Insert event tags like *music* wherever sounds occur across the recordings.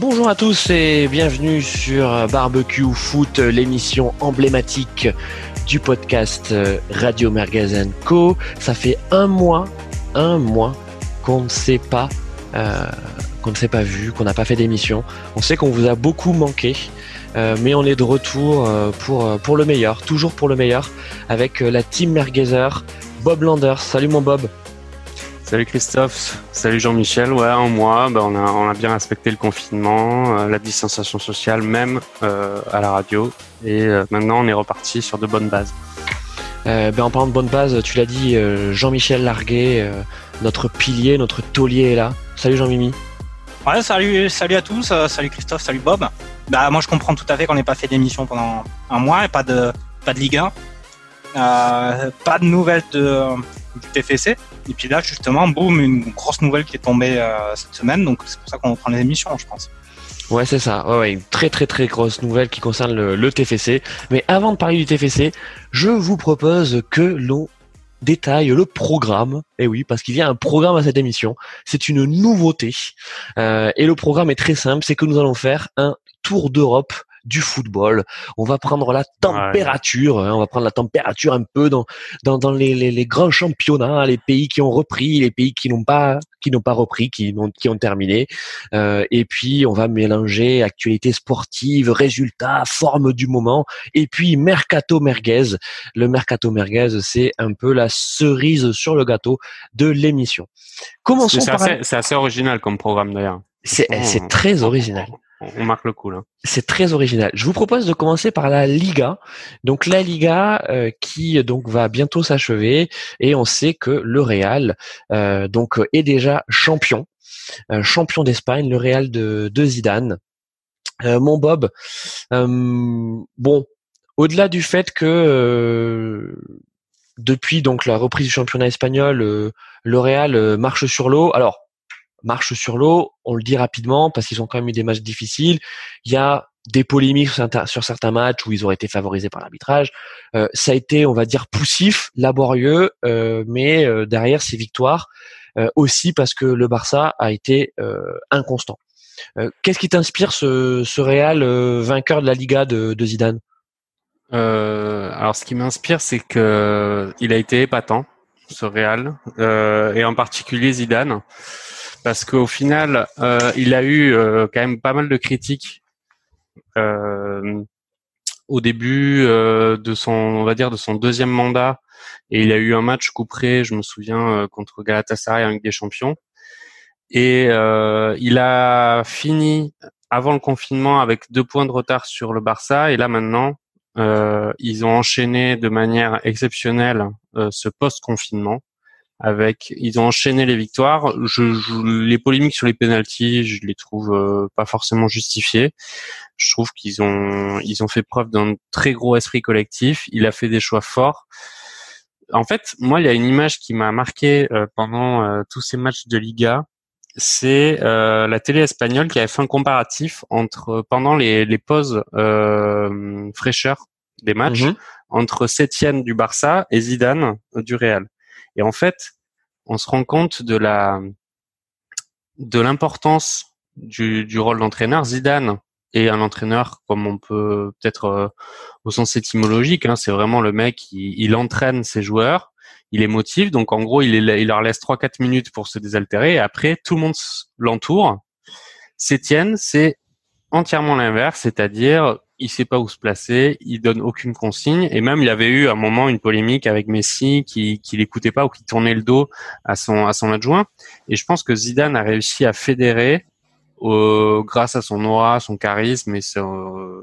Bonjour à tous et bienvenue sur Barbecue Foot, l'émission emblématique du podcast Radio Mergazen Co. Ça fait un mois, un mois euh, qu'on ne s'est pas vu, qu'on n'a pas fait d'émission. On sait qu'on vous a beaucoup manqué. Euh, mais on est de retour euh, pour, pour le meilleur, toujours pour le meilleur, avec la team Mergazer, Bob Landers. Salut mon Bob. Salut Christophe, salut Jean-Michel. Ouais, en mois, on, a, on a bien respecté le confinement, euh, la distanciation sociale, même euh, à la radio. Et euh, maintenant, on est reparti sur de bonnes bases. ben, en parlant de bonnes bases, tu l'as dit, Jean-Michel Larguet, notre pilier, notre taulier est là. Salut Jean-Mimi. Ouais, salut, salut à tous, salut Christophe, salut Bob. Bah, moi, je comprends tout à fait qu'on n'ait pas fait d'émission pendant un mois et pas de, pas de Ligue 1. pas de nouvelles de, du TFC. Et puis là, justement, boum, une grosse nouvelle qui est tombée euh, cette semaine. Donc c'est pour ça qu'on reprend les émissions, je pense. Ouais, c'est ça. Ouais, ouais, une très très très grosse nouvelle qui concerne le, TFC. Mais avant de parler du TFC, je vous propose que l'on détaille le programme. Et eh oui, parce qu'il y a un programme à cette émission. C'est une nouveauté. Euh, et le programme est très simple. C'est que nous allons faire un tour d'Europe du football. On va prendre la température, hein, on va prendre la température un peu dans dans, dans les, les, les, grands championnats, les pays qui ont repris, les pays qui n'ont pas qui n'ont pas repris, qui ont qui ont terminé. Euh, et puis on va mélanger actualité sportive, résultats, forme du moment, et puis mercato merguez. Le mercato merguez, c'est un peu la cerise sur le gâteau de l'émission. Commençons c'est assez, assez original comme programme d'ailleurs. C'est très original on marque le coup là. C'est très original. Je vous propose de commencer par la Liga. Donc la Liga euh, qui donc va bientôt s'achever et on sait que le Real euh, donc est déjà champion, euh, champion d'Espagne, le Real de, de Zidane. mon Bob, bon, au-delà du fait que depuis donc la reprise du championnat espagnol, le Real marche sur l'eau. Alors marche sur l'eau, on le dit rapidement parce qu'ils ont quand même eu des matchs difficiles. Il y a des polémiques sur certains matchs où ils auraient été favorisés par l'arbitrage. Euh, ça a été, on va dire, poussif, laborieux, euh, mais euh, derrière ces victoires, aussi parce que le Barça a été inconstant. Qu'est-ce qui t'inspire ce, ce Real vainqueur de la Liga de, de Zidane? Alors, ce qui m'inspire, c'est que il a été épatant, ce Real, et en particulier Zidane parce qu'au final, euh, il a eu euh, quand même pas mal de critiques euh, au début de son, on va dire, de son deuxième mandat, et il a eu un match couperé, je me souviens, contre Galatasaray avec des champions, et il a fini avant le confinement avec deux points de retard sur le Barça, et là maintenant, ils ont enchaîné de manière exceptionnelle ce post-confinement avec ils ont enchaîné les victoires. Je, les polémiques sur les pénalties, je les trouve euh, pas forcément justifiées. Je trouve qu'ils ont ils ont fait preuve d'un très gros esprit collectif. Il a fait des choix forts. En fait, moi, il y a une image qui m'a marqué euh, pendant euh, tous ces matchs de Liga. C'est la télé espagnole qui avait fait un comparatif entre pendant les, les pauses fraîcheur des matchs mhm. entre Sétienne du Barça et Zidane du Real. Et en fait, on se rend compte de la de l'importance du, du rôle d'entraîneur. Zidane est un entraîneur comme on peut peut-être euh, au sens étymologique. Hein, c'est vraiment le mec, il, il, entraîne ses joueurs, il les motive. Donc en gros, il, il leur laisse 3-4 minutes pour se désaltérer. Et après, tout le monde l'entoure. Sétienne, c'est entièrement l'inverse, c'est-à-dire il sait pas où se placer, il donne aucune consigne. Et même il avait eu à un moment une polémique avec Messi qui qui l'écoutait pas ou qui tournait le dos à son à son adjoint. Et je pense que Zidane a réussi à fédérer grâce à son aura, son charisme et son,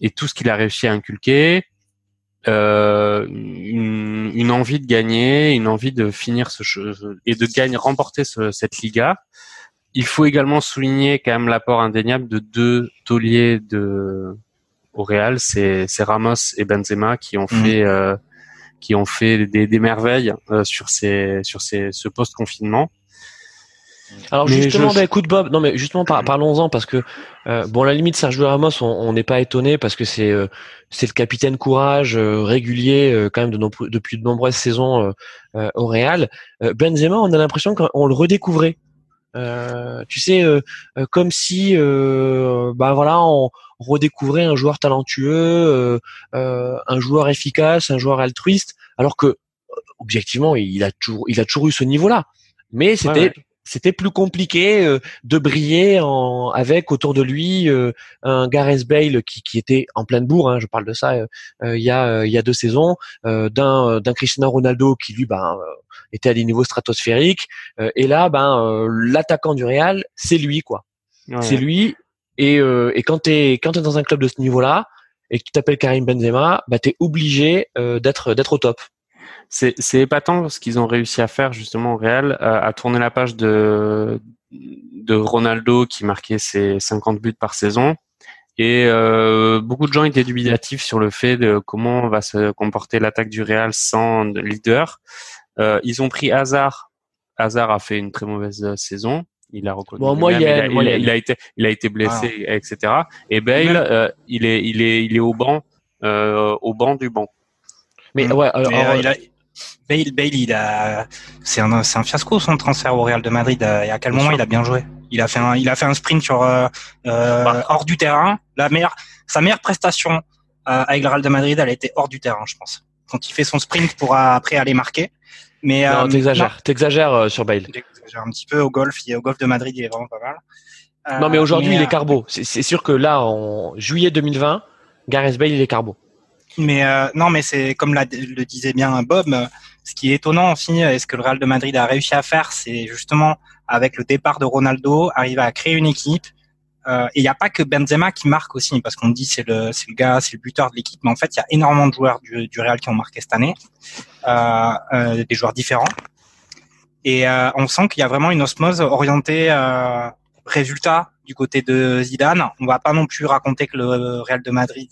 et tout ce qu'il a réussi à inculquer euh, une, envie de gagner, une envie de finir ce et de gagner remporter ce, cette Liga il faut également souligner quand même l'apport indéniable de deux tauliers de au Real, c'est Ramos et Benzema qui ont mhm. fait euh, qui ont fait des, des merveilles euh, sur ces sur ces ce post confinement. Alors justement, bah, écoute Bob, non mais justement parlons-en parce que euh, bon, à la limite Sergio Ramos, on n'est pas étonné parce que c'est c'est le capitaine courage régulier quand même de depuis de nombreuses saisons au Real. Benzema, on a l'impression qu'on le redécouvrait tu sais, comme si, bah voilà, on redécouvrait un joueur talentueux, un joueur efficace, un joueur altruiste, alors que objectivement, il a toujours, il a toujours eu ce niveau-là. Mais c'était c'était plus compliqué euh, de briller en, avec autour de lui euh, un Gareth Bale qui, qui était en pleine bourre. Hein, je parle de ça euh, il y a il y a deux saisons, d'un d'un Cristiano Ronaldo qui lui ben était à des niveaux stratosphériques. et là, ben l'attaquant du Real, c'est lui quoi. C'est lui. Et, et quand t'es quand t'es dans un club de ce niveau-là et que tu t'appelles Karim Benzema, bah t'es obligé d'être d'être au top c'est épatant ce qu'ils ont réussi à faire justement au Real, à, tourner la page de, de Ronaldo qui marquait ses 50 buts par saison. Et euh, beaucoup de gens étaient dubitatifs sur le fait de comment va se comporter l'attaque du Real sans leader. Euh, ils ont pris Hazard. Hazard a fait une très mauvaise saison. Il a reconnu. Bon, moi, il, a, il, a, été, il a été blessé, ah. etc. Et Bale, euh, il est, il est, il est au banc, euh, au banc du banc. Mais ouais, alors, il a, Bale, Bale, il a, c'est un, c'est un fiasco son transfert au Real de Madrid. Et à quel moment il a bien joué? Il a fait un, il a fait un sprint sur euh, euh bah. hors du terrain. La meilleure, sa meilleure prestation euh, avec le Real de Madrid, elle a été hors du terrain, je pense. Quand il fait son sprint pour après aller marquer. Mais non, euh, t'exagères, t'exagères sur Bale. J'exagère un petit peu au golf. Il, au golf de Madrid, il est vraiment pas mal. non, mais aujourd'hui, il est carbo. C'est sûr que là, en juillet 2020, Gareth Bale, il est carbo. Mais euh, non, mais c'est comme le disait bien Bob, euh, ce qui est étonnant aussi, est ce que le Real de Madrid a réussi à faire, c'est justement avec le départ de Ronaldo, arriver à créer une équipe. Euh, et il n'y a pas que Benzema qui marque aussi, parce qu'on dit c'est le c'est le gars, c'est le buteur de l'équipe, mais en fait il y a énormément de joueurs du, du Real qui ont marqué cette année, euh, euh, des joueurs différents. Et euh, on sent qu'il y a vraiment une osmose orientée résultat du côté de Zidane. On va pas non plus raconter que le Real de Madrid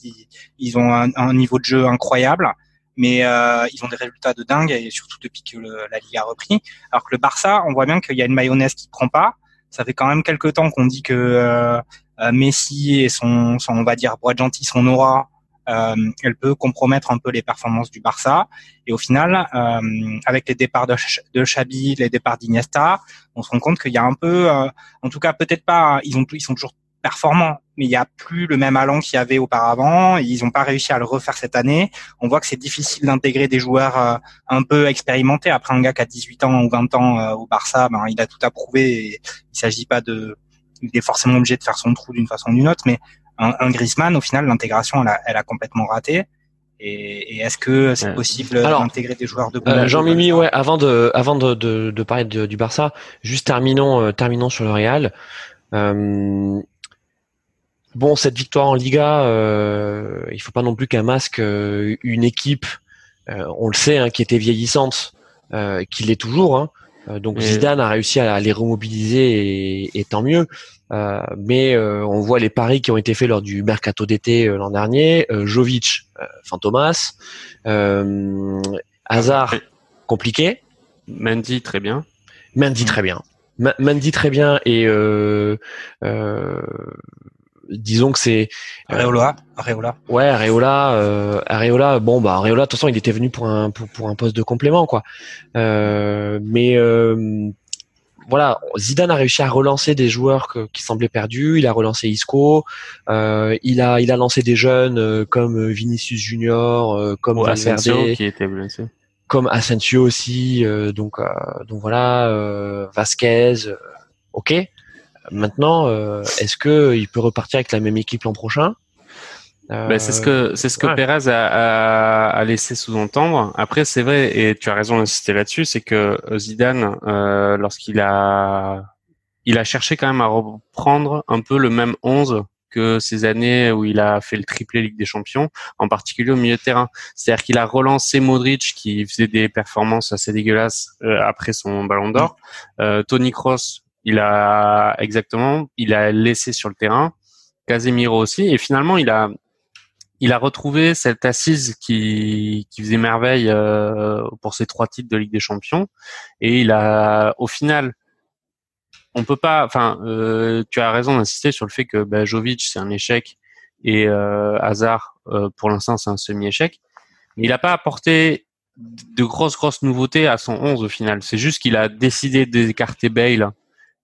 ils, ont un, niveau de jeu incroyable, mais euh, ils ont des résultats de dingue et surtout depuis que la Ligue a repris. Alors que le Barça, on voit bien qu'il y a une mayonnaise qui prend pas. Ça fait quand même quelques temps qu'on dit que euh, euh, Messi et son, son, on va dire, gentil, son aura, elle peut compromettre un peu les performances du Barça. Et au final, euh, avec les départs de, Xabi, les départs d'Iniesta, on se rend compte qu'il y a un peu, euh, en tout cas peut-être pas, ils ont, ils sont toujours performants, mais il n'y a plus le même allant qu'il y avait auparavant. Ils n'ont pas réussi à le refaire cette année. On voit que c'est difficile d'intégrer des joueurs un peu expérimentés. Après un gars qui a 18 ans ou 20 ans au Barça, ben, il a tout approuvé. Et il s'agit pas de, il est forcément obligé de faire son trou d'une façon ou d'une autre, mais un, un Griezmann, au final, l'intégration, elle a, elle a complètement raté. Et, et est-ce que c'est possible d'intégrer des joueurs de euh, Jean-Mimi, ouais, avant de, avant de, de, de parler du Barça, juste terminons, euh, terminons sur le Real. Euh, bon, cette victoire en Liga, euh, il faut pas non plus qu'un masque euh, une équipe, on le sait, hein, qui était vieillissante, qui l'est toujours. Hein. donc Zidane a réussi à les remobiliser et, et tant mieux. Euh, mais euh, on voit les paris qui ont été faits lors du mercato d'été euh, l'an dernier. Jovic, Fantomas, Hazard, compliqué. Mendy très bien. Mendy très bien. Mendy très bien et disons que c'est Areola, Areola. Ouais, Areola, Areola. Bon bah Areola, de toute façon, il était venu pour un pour, pour un poste de complément quoi. mais voilà, Zidane a réussi à relancer des joueurs qui semblaient perdus. Il a relancé Isco. Euh, il a il a lancé des jeunes euh, comme Vinicius Junior, euh, comme Valverde, qui était blessé, comme Asensio aussi. donc donc voilà, Vasquez. ok. Maintenant, est-ce que il peut repartir avec la même équipe l'an prochain? Ben, c'est ce que c'est ce que Perez a, a, laissé sous-entendre. Après, c'est vrai et tu as raison d'insister là-dessus, c'est que Zidane, euh, lorsqu'il a il a cherché quand même à reprendre un peu le même 11 que ces années où il a fait le triplé Ligue des Champions, en particulier au milieu de terrain. C'est-à-dire qu'il a relancé Modric qui faisait des performances assez dégueulasses euh, après son Ballon d'Or. Euh, Tony Cross, il a exactement, il a laissé sur le terrain. Casemiro aussi, et finalement il a il a retrouvé cette assise qui, qui faisait merveille euh, pour ses trois titres de Ligue des Champions. Et il a, au final, on peut pas. Enfin, euh, tu as raison d'insister sur le fait que bah, Jovic c'est un échec et euh, Hazard euh, pour l'instant c'est un semi-échec. Mais il n'a pas apporté de grosses grosses nouveautés à son 11 au final. C'est juste qu'il a décidé d'écarter Bale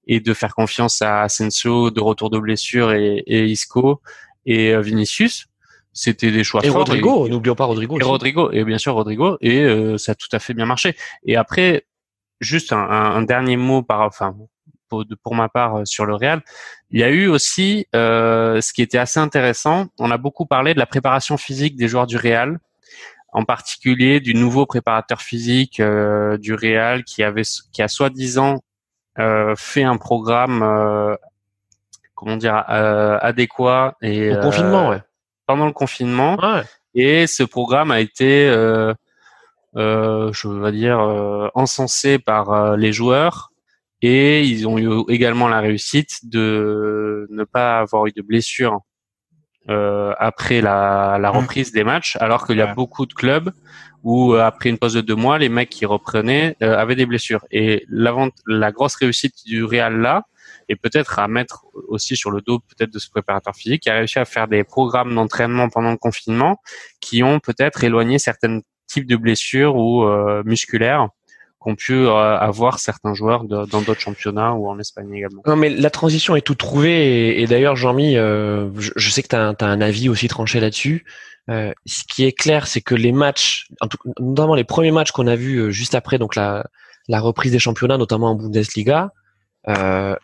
et de faire confiance à Asensio de retour de blessure et, et Isco et euh, Vinicius. C'était des choix Et forts. Rodrigo, n'oublions pas Rodrigo. Et aussi. Rodrigo, et bien sûr Rodrigo, et euh, ça a tout à fait bien marché. Et après, juste un, un- un dernier mot par, enfin, pour, pour ma part euh, sur le Real, il y a eu aussi euh, ce qui était assez intéressant. On a beaucoup parlé de la préparation physique des joueurs du Real, en particulier du nouveau préparateur physique euh, du Real qui avait, qui a soi-disant euh, fait un programme, euh, comment dire, euh, adéquat et Au confinement, euh, ouais. Pendant le confinement. Ouais. Et ce programme a été, euh, euh, je vais dire, euh, encensé par euh, les joueurs. Et ils ont eu également la réussite de ne pas avoir eu de blessures euh, après la, la Mm. reprise des matchs, alors qu'il y a Ouais. beaucoup de clubs où euh, après une pause de deux mois, les mecs qui reprenaient euh, avaient des blessures. Et la grosse réussite du Real là, et peut-être à mettre aussi sur le dos peut-être de ce préparateur physique, qui a réussi à faire des programmes d'entraînement pendant le confinement qui ont peut-être éloigné certains types de blessures ou euh, musculaires qu'ont pu euh, avoir certains joueurs dans d'autres championnats ou en Espagne également. Non, mais la transition est toute trouvée et, d'ailleurs, Jean-Mi, euh, je, sais que tu as, un avis aussi tranché là-dessus. Euh, ce qui est clair, c'est que les matchs, en tout, notamment les premiers matchs qu'on a vus euh, juste après donc la, la reprise des championnats, notamment en Bundesliga,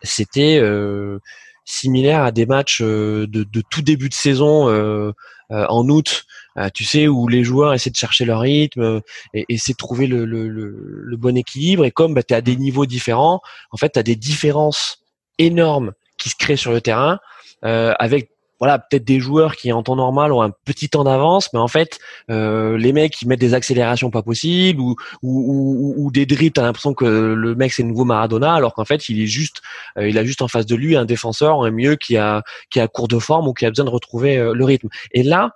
c'était euh, similaire à des matchs euh, de, de tout début de saison euh, euh, en août, euh, tu sais, où les joueurs essaient de chercher leur rythme euh, et essaient de trouver le, le, le, le bon équilibre. Et comme bah, tu es à des niveaux différents, en fait, tu as des différences énormes qui se créent sur le terrain euh, avec voilà peut-être des joueurs qui en temps normal ont un petit temps d'avance mais en fait euh, les mecs qui mettent des accélérations pas possibles ou ou, ou, ou des dribbles t'as l'impression que le mec c'est le nouveau Maradona alors qu'en fait il est juste euh, il a juste en face de lui un défenseur un milieu qui a qui a court de forme ou qui a besoin de retrouver euh, le rythme. Et là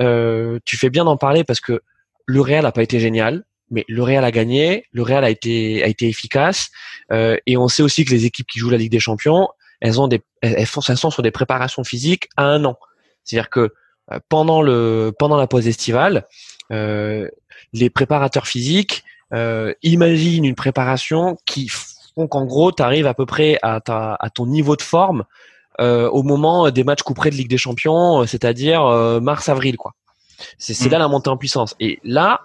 euh, tu fais bien d'en parler parce que le Real a pas été génial mais le Real a gagné, le Real a été a été efficace euh, et on sait aussi que les équipes qui jouent la Ligue des Champions, elles ont des elles, font, elles sont sur des préparations physiques à un an. C'est-à-dire que euh, pendant le pendant la pause estivale, euh, les préparateurs physiques euh, imaginent une préparation qui font qu'en gros tu arrives à peu près à ta à ton niveau de forme euh, au moment des matchs couperés de Ligue des Champions, euh, c'est-à-dire euh, mars-avril quoi. C'est c'est Mm. là la montée en puissance. Et là,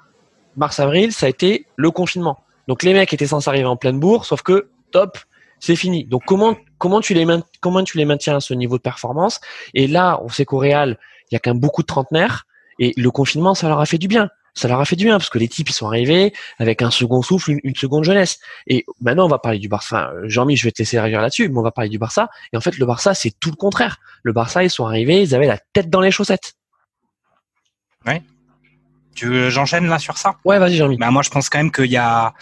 mars-avril, ça a été le confinement. Donc les mecs étaient censés arriver en pleine bourre, sauf que top, c'est fini. Donc comment comment tu les comment tu les maintiens à ce niveau de performance? Et là, on sait qu'au Real, il y a quand même beaucoup de trentenaires et le confinement, ça leur a fait du bien. Ça leur a fait du bien parce que les types ils sont arrivés avec un second souffle, une, une seconde jeunesse. Et maintenant, on va parler du Barça. Enfin, Jean-Mi, je vais te laisser réagir là-dessus, mais on va parler du Barça. Et en fait, le Barça, c'est tout le contraire. Le Barça, ils sont arrivés, ils avaient la tête dans les chaussettes. Tu veux- j'enchaîne là sur ça? Ouais, vas-y, Jean-Mi. Bah moi je pense quand même qu'il y a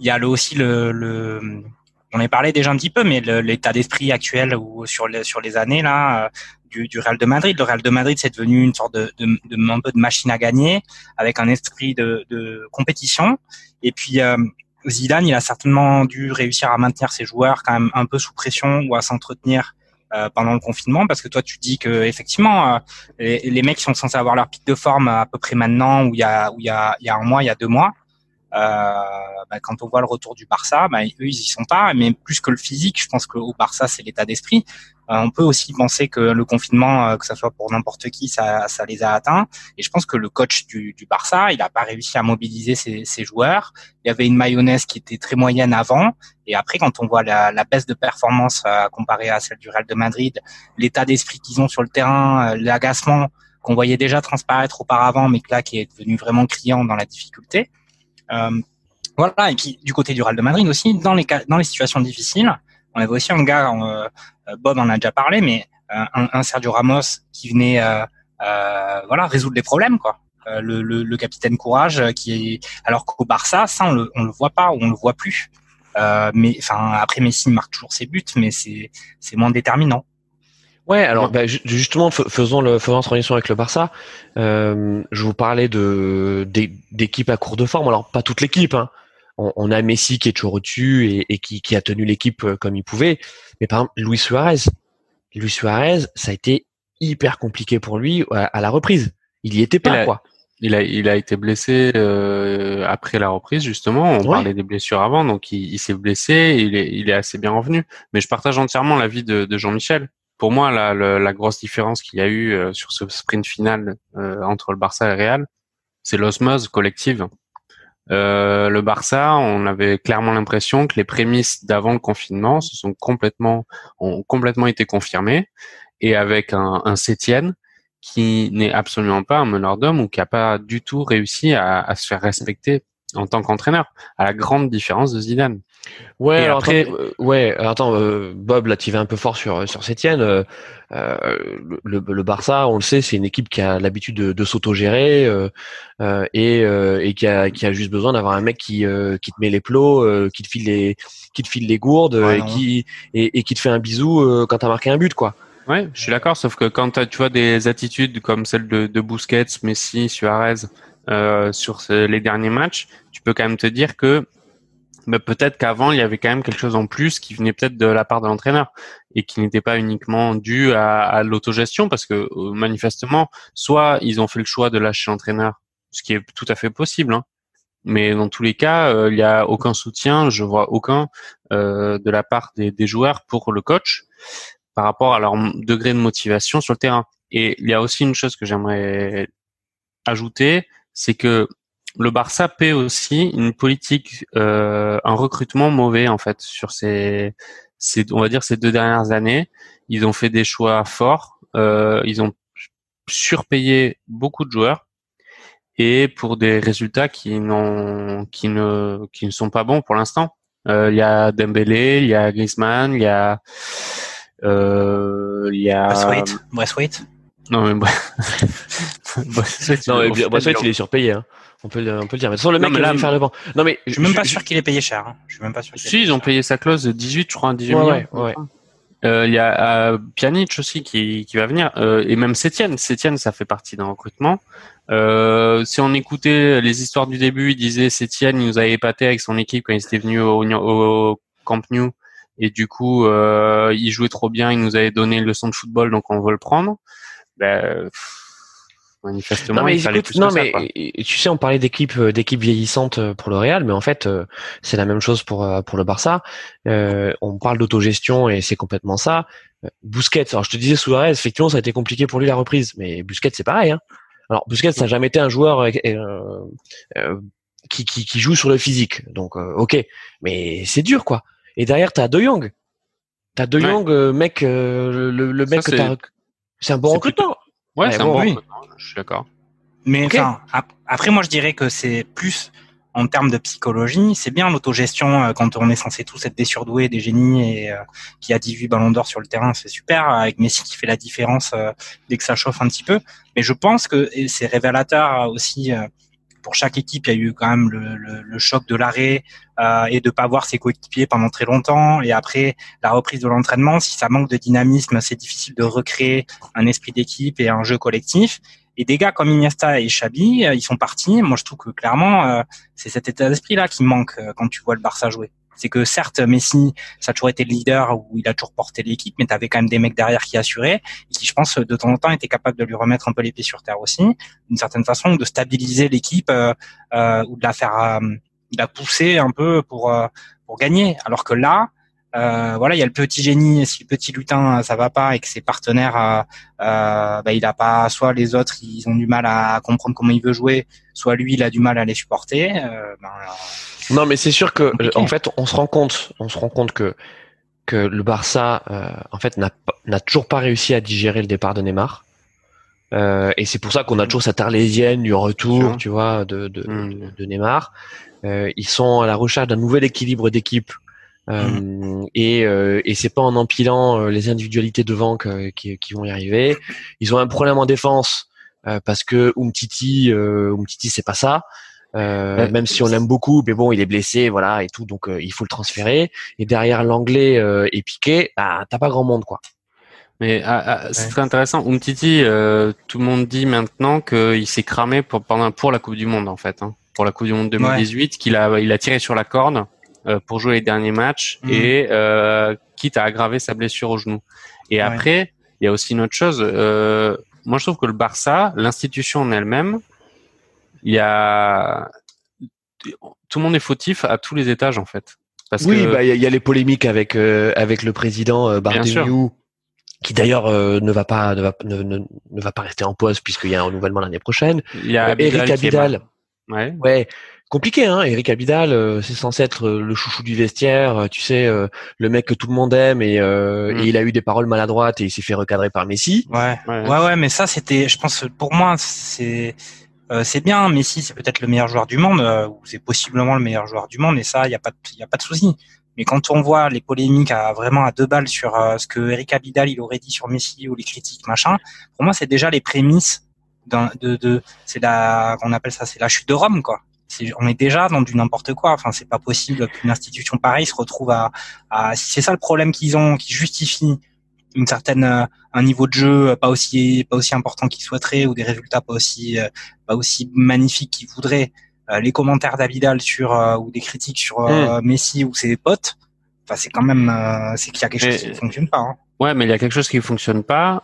il y a le, aussi le, le on en parlé déjà un petit peu mais l'état d'esprit actuel ou sur les sur les années là euh, du, du Real de Madrid. Le Real de Madrid c'est devenu une sorte de, de, de un peu de machine à gagner avec un esprit de, de compétition et puis euh, Zidane il a certainement dû réussir à maintenir ses joueurs quand même un peu sous pression ou à s'entretenir euh, pendant le confinement parce que toi tu dis que effectivement euh, les, les mecs sont censés avoir leur pic de forme à peu près maintenant ou il y a où il y a il y a un mois il y a deux mois bah, quand on voit le retour du Barça bah, eux ils y sont pas mais plus que le physique je pense qu'au Barça c'est l'état d'esprit. Euh, on peut aussi penser que le confinement euh, que ça soit pour n'importe qui ça ça les a atteints. Et je pense que le coach du, du Barça il a pas réussi à mobiliser ses, ses joueurs. Il y avait une mayonnaise qui était très moyenne avant. Et après, quand on voit la, la baisse de performance euh, comparée à celle du Real de Madrid, l'état d'esprit qu'ils ont sur le terrain, euh, l'agacement qu'on voyait déjà transparaître auparavant, mais que là, qui est devenu vraiment criant dans la difficulté. Euh, voilà. Et puis, du côté du Real de Madrid aussi, dans les cas, dans les situations difficiles, on avait aussi un gars, euh, Bob en a déjà parlé, mais euh, un, un Sergio Ramos qui venait, voilà, résoudre les problèmes, quoi. Le, le, le, capitaine courage qui est alors qu'au Barça ça on le on le voit pas on le voit plus euh, mais enfin après Messi marque toujours ses buts mais c'est c'est moins déterminant Ouais, alors bah, justement, faisons le faisons la transition avec le Barça. Euh, je vous parlais de d'équipes à court de forme. Alors pas toute l'équipe. Hein. On, on, a Messi qui est toujours au-dessus et, et qui, qui, a tenu l'équipe euh, comme il pouvait. Mais par exemple, Luis Suarez, Luis Suarez, ça a été hyper compliqué pour lui à, à la reprise. Il y était pas la, quoi. il a, il a été blessé euh, après la reprise justement. On parlait des blessures avant, donc il, il s'est blessé. Il est, il est assez bien revenu. Mais je partage entièrement l'avis de, de Jean-Michel. Pour moi, la, la, grosse différence qu'il y a eu euh, sur ce sprint final euh, entre le Barça et le Real, c'est l'osmose collective. Euh, le Barça, on avait clairement l'impression que les prémices d'avant le confinement se sont complètement ont complètement été confirmées et avec un, un qui n'est absolument pas un meneur d'homme ou qui n'a pas du tout réussi à, à se faire respecter en tant qu'entraîneur, à la grande différence de Zidane. Ouais, alors après, attends, euh, ouais, attends, euh, Bob, là, tu vas un peu fort sur sur Sétienne. Euh, le, le, Barça, on le sait, c'est une équipe qui a l'habitude de, de s'autogérer et, et qui a qui a juste besoin d'avoir un mec qui qui te met les plots, qui te file les qui te file les gourdes et qui et, et, qui te fait un bisou quand t'as marqué un but, quoi. Ouais, je suis d'accord, sauf que quand tu vois des attitudes comme celle de, de Busquets, Messi, Suarez euh, sur les derniers matchs, tu peux quand même te dire que bah, peut-être qu'avant il y avait quand même quelque chose en plus qui venait peut-être de la part de l'entraîneur et qui n'était pas uniquement dû à, à l'autogestion parce que euh, manifestement, soit ils ont fait le choix de lâcher l'entraîneur, ce qui est tout à fait possible. Hein. Mais dans tous les cas, euh, il n'y a aucun soutien, je vois aucun euh, de la part des, des, joueurs pour le coach par rapport à leur degré de motivation sur le terrain. Et il y a aussi une chose que j'aimerais ajouter, c'est que le Barça paie aussi une politique, euh, un recrutement mauvais en fait sur ces, on va dire ces deux dernières années. Ils ont fait des choix forts, euh, ils ont surpayé beaucoup de joueurs et pour des résultats qui n'ont, qui ne, qui ne sont pas bons pour l'instant. Euh, il y a Dembélé, il y a Griezmann, il y a il y a. Non mais Braithwaite, *laughs* non, mais il est surpayé. Hein. On peut, le, on peut le dire. Mais sans le mec, non, là, faire le banc. Non mais je suis même pas sûr qu'il ait payé cher. Hein. Je suis même pas sûr. Si ils ont payé sa clause de 18, je crois, 18 ouais, millions. Ouais, euh, il y a euh, Pjanic aussi qui, qui va venir euh, et même Sétienne. Sétienne, ça fait partie d'un recrutement. Euh, si on écoutait les histoires du début, il disait Sétienne, il nous a épaté avec son équipe quand il était venu au, au Camp Nou et du coup euh, il jouait trop bien, il nous avait donné une leçon de football, donc on veut le prendre. Ben, manifestement, non, mais il fallait écoute, non, mais tu sais, on parlait d'équipe euh, d'équipe vieillissante euh, pour le Real, mais en fait, euh, c'est la même chose pour pour le Barça. Euh, on parle d'autogestion et c'est complètement ça. Busquets, alors je te disais Suarez, effectivement, ça a été compliqué pour lui la reprise, mais Busquets, c'est pareil. Hein. Alors Busquets, ça n'a jamais été un joueur euh, qui, qui, qui joue sur le physique, donc ok, mais c'est dur quoi. Et derrière, t'as De Jong. T'as De Jong, euh, mec, euh, le, le, mec que t'as. C'est un bon recrutement. Ouais, c'est un bon recrutement. Je suis d'accord. Mais enfin, après, moi, je dirais que c'est plus en termes de psychologie, c'est bien l'autogestion euh, quand on est censé tous être des surdoués, des génies et qui a 18 ballons d'or sur le terrain, c'est super. Avec Messi qui fait la différence dès que ça chauffe un petit peu. Mais je pense que c'est révélateur aussi pour chaque équipe, il y a eu quand même le, le, le choc de l'arrêt euh, et de pas voir ses coéquipiers pendant très longtemps. Et après la reprise de l'entraînement, si ça manque de dynamisme, c'est difficile de recréer un esprit d'équipe et un jeu collectif. Et des gars comme Iniesta et Xabi, euh, ils sont partis. Moi, je trouve que clairement, euh, c'est cet état d'esprit-là qui manque euh, quand tu vois le Barça jouer. C'est que certes, Messi, ça a toujours été le leader où il a toujours porté l'équipe, mais tu avais quand même des mecs derrière qui assuraient et qui, je pense, de temps en temps étaient capables de lui remettre un peu les pieds sur terre aussi, d'une certaine façon, de stabiliser l'équipe euh, euh, ou de la faire, euh, de la pousser un peu pour euh, pour gagner. Alors que là, euh, voilà, il y a le petit génie. Si le petit lutin ça va pas et que ses partenaires, euh, euh, bah, il a pas, soit les autres ils ont du mal à comprendre comment il veut jouer, soit lui il a du mal à les supporter. Ben, non, mais c'est sûr que en fait, on se rend compte, on se rend compte que que le Barça, euh, en fait, n'a toujours pas réussi à digérer le départ de Neymar. Euh, et c'est pour ça qu'on a toujours cette arlésienne du retour, tu vois, de de, mmh. de, Neymar. Euh, ils sont à la recherche d'un nouvel équilibre d'équipe. Mmh. Et, et c'est pas en empilant les individualités devant que, qui, qui, vont y arriver. Ils ont un problème en défense parce que Umtiti, Umtiti c'est pas ça. Euh, même si on l'aime beaucoup, mais bon, il est blessé, voilà, et tout, donc euh, il faut le transférer. Et derrière l'anglais euh, est piqué, bah, t'as pas grand monde, quoi. Mais ah, ah, c'est très intéressant. Umtiti, euh, tout le monde dit maintenant qu'il s'est cramé pour pendant pour la Coupe du Monde en fait, hein, pour la Coupe du Monde 2018, qu'il a il a tiré sur la corde euh, pour jouer les derniers matchs mmh. et euh, quitte à aggraver sa blessure au genou. Et après, il y a aussi une autre chose. moi, je trouve que le Barça, l'institution en elle-même, il y a tout le monde est fautif à tous les étages en fait. Parce oui, bah il y, a les polémiques avec euh, avec le président euh, Barthélemy, qui d'ailleurs euh, ne va pas ne va ne, ne, va pas rester en poste puisqu'il y a un renouvellement l'année prochaine. Il y a Eric Abidal. Ouais. Ouais. Compliqué, hein. Eric Abidal, c'est censé être le chouchou du vestiaire, tu sais, le mec que tout le monde aime et, mm. et il a eu des paroles maladroites et il s'est fait recadrer par Messi. Ouais, ouais, ouais, ouais mais ça c'était, je pense, pour moi, c'est euh, c'est bien, Messi c'est peut-être le meilleur joueur du monde, euh, ou c'est possiblement le meilleur joueur du monde, et ça, il n'y a pas, de, y a pas de souci. Mais quand on voit les polémiques à vraiment à deux balles sur euh, ce que Eric Abidal il aurait dit sur Messi ou les critiques machin, pour moi c'est déjà les prémices de, de c'est la, on appelle ça, c'est la chute de Rome quoi. On est déjà dans du n'importe quoi. Enfin, c'est pas possible qu'une institution pareille se retrouve à, à si c'est ça le problème qu'ils ont, qui justifie une certaine euh, un niveau de jeu pas aussi pas aussi important qu'il souhaiterait ou des résultats pas aussi euh, pas aussi magnifiques qu'il voudrait euh, les commentaires d'Abidal sur ou des critiques sur hmm. Messi ou ses potes enfin c'est quand même c'est qu'il y a quelque chose qui ne fonctionne pas hein. ouais mais il y a quelque chose qui fonctionne pas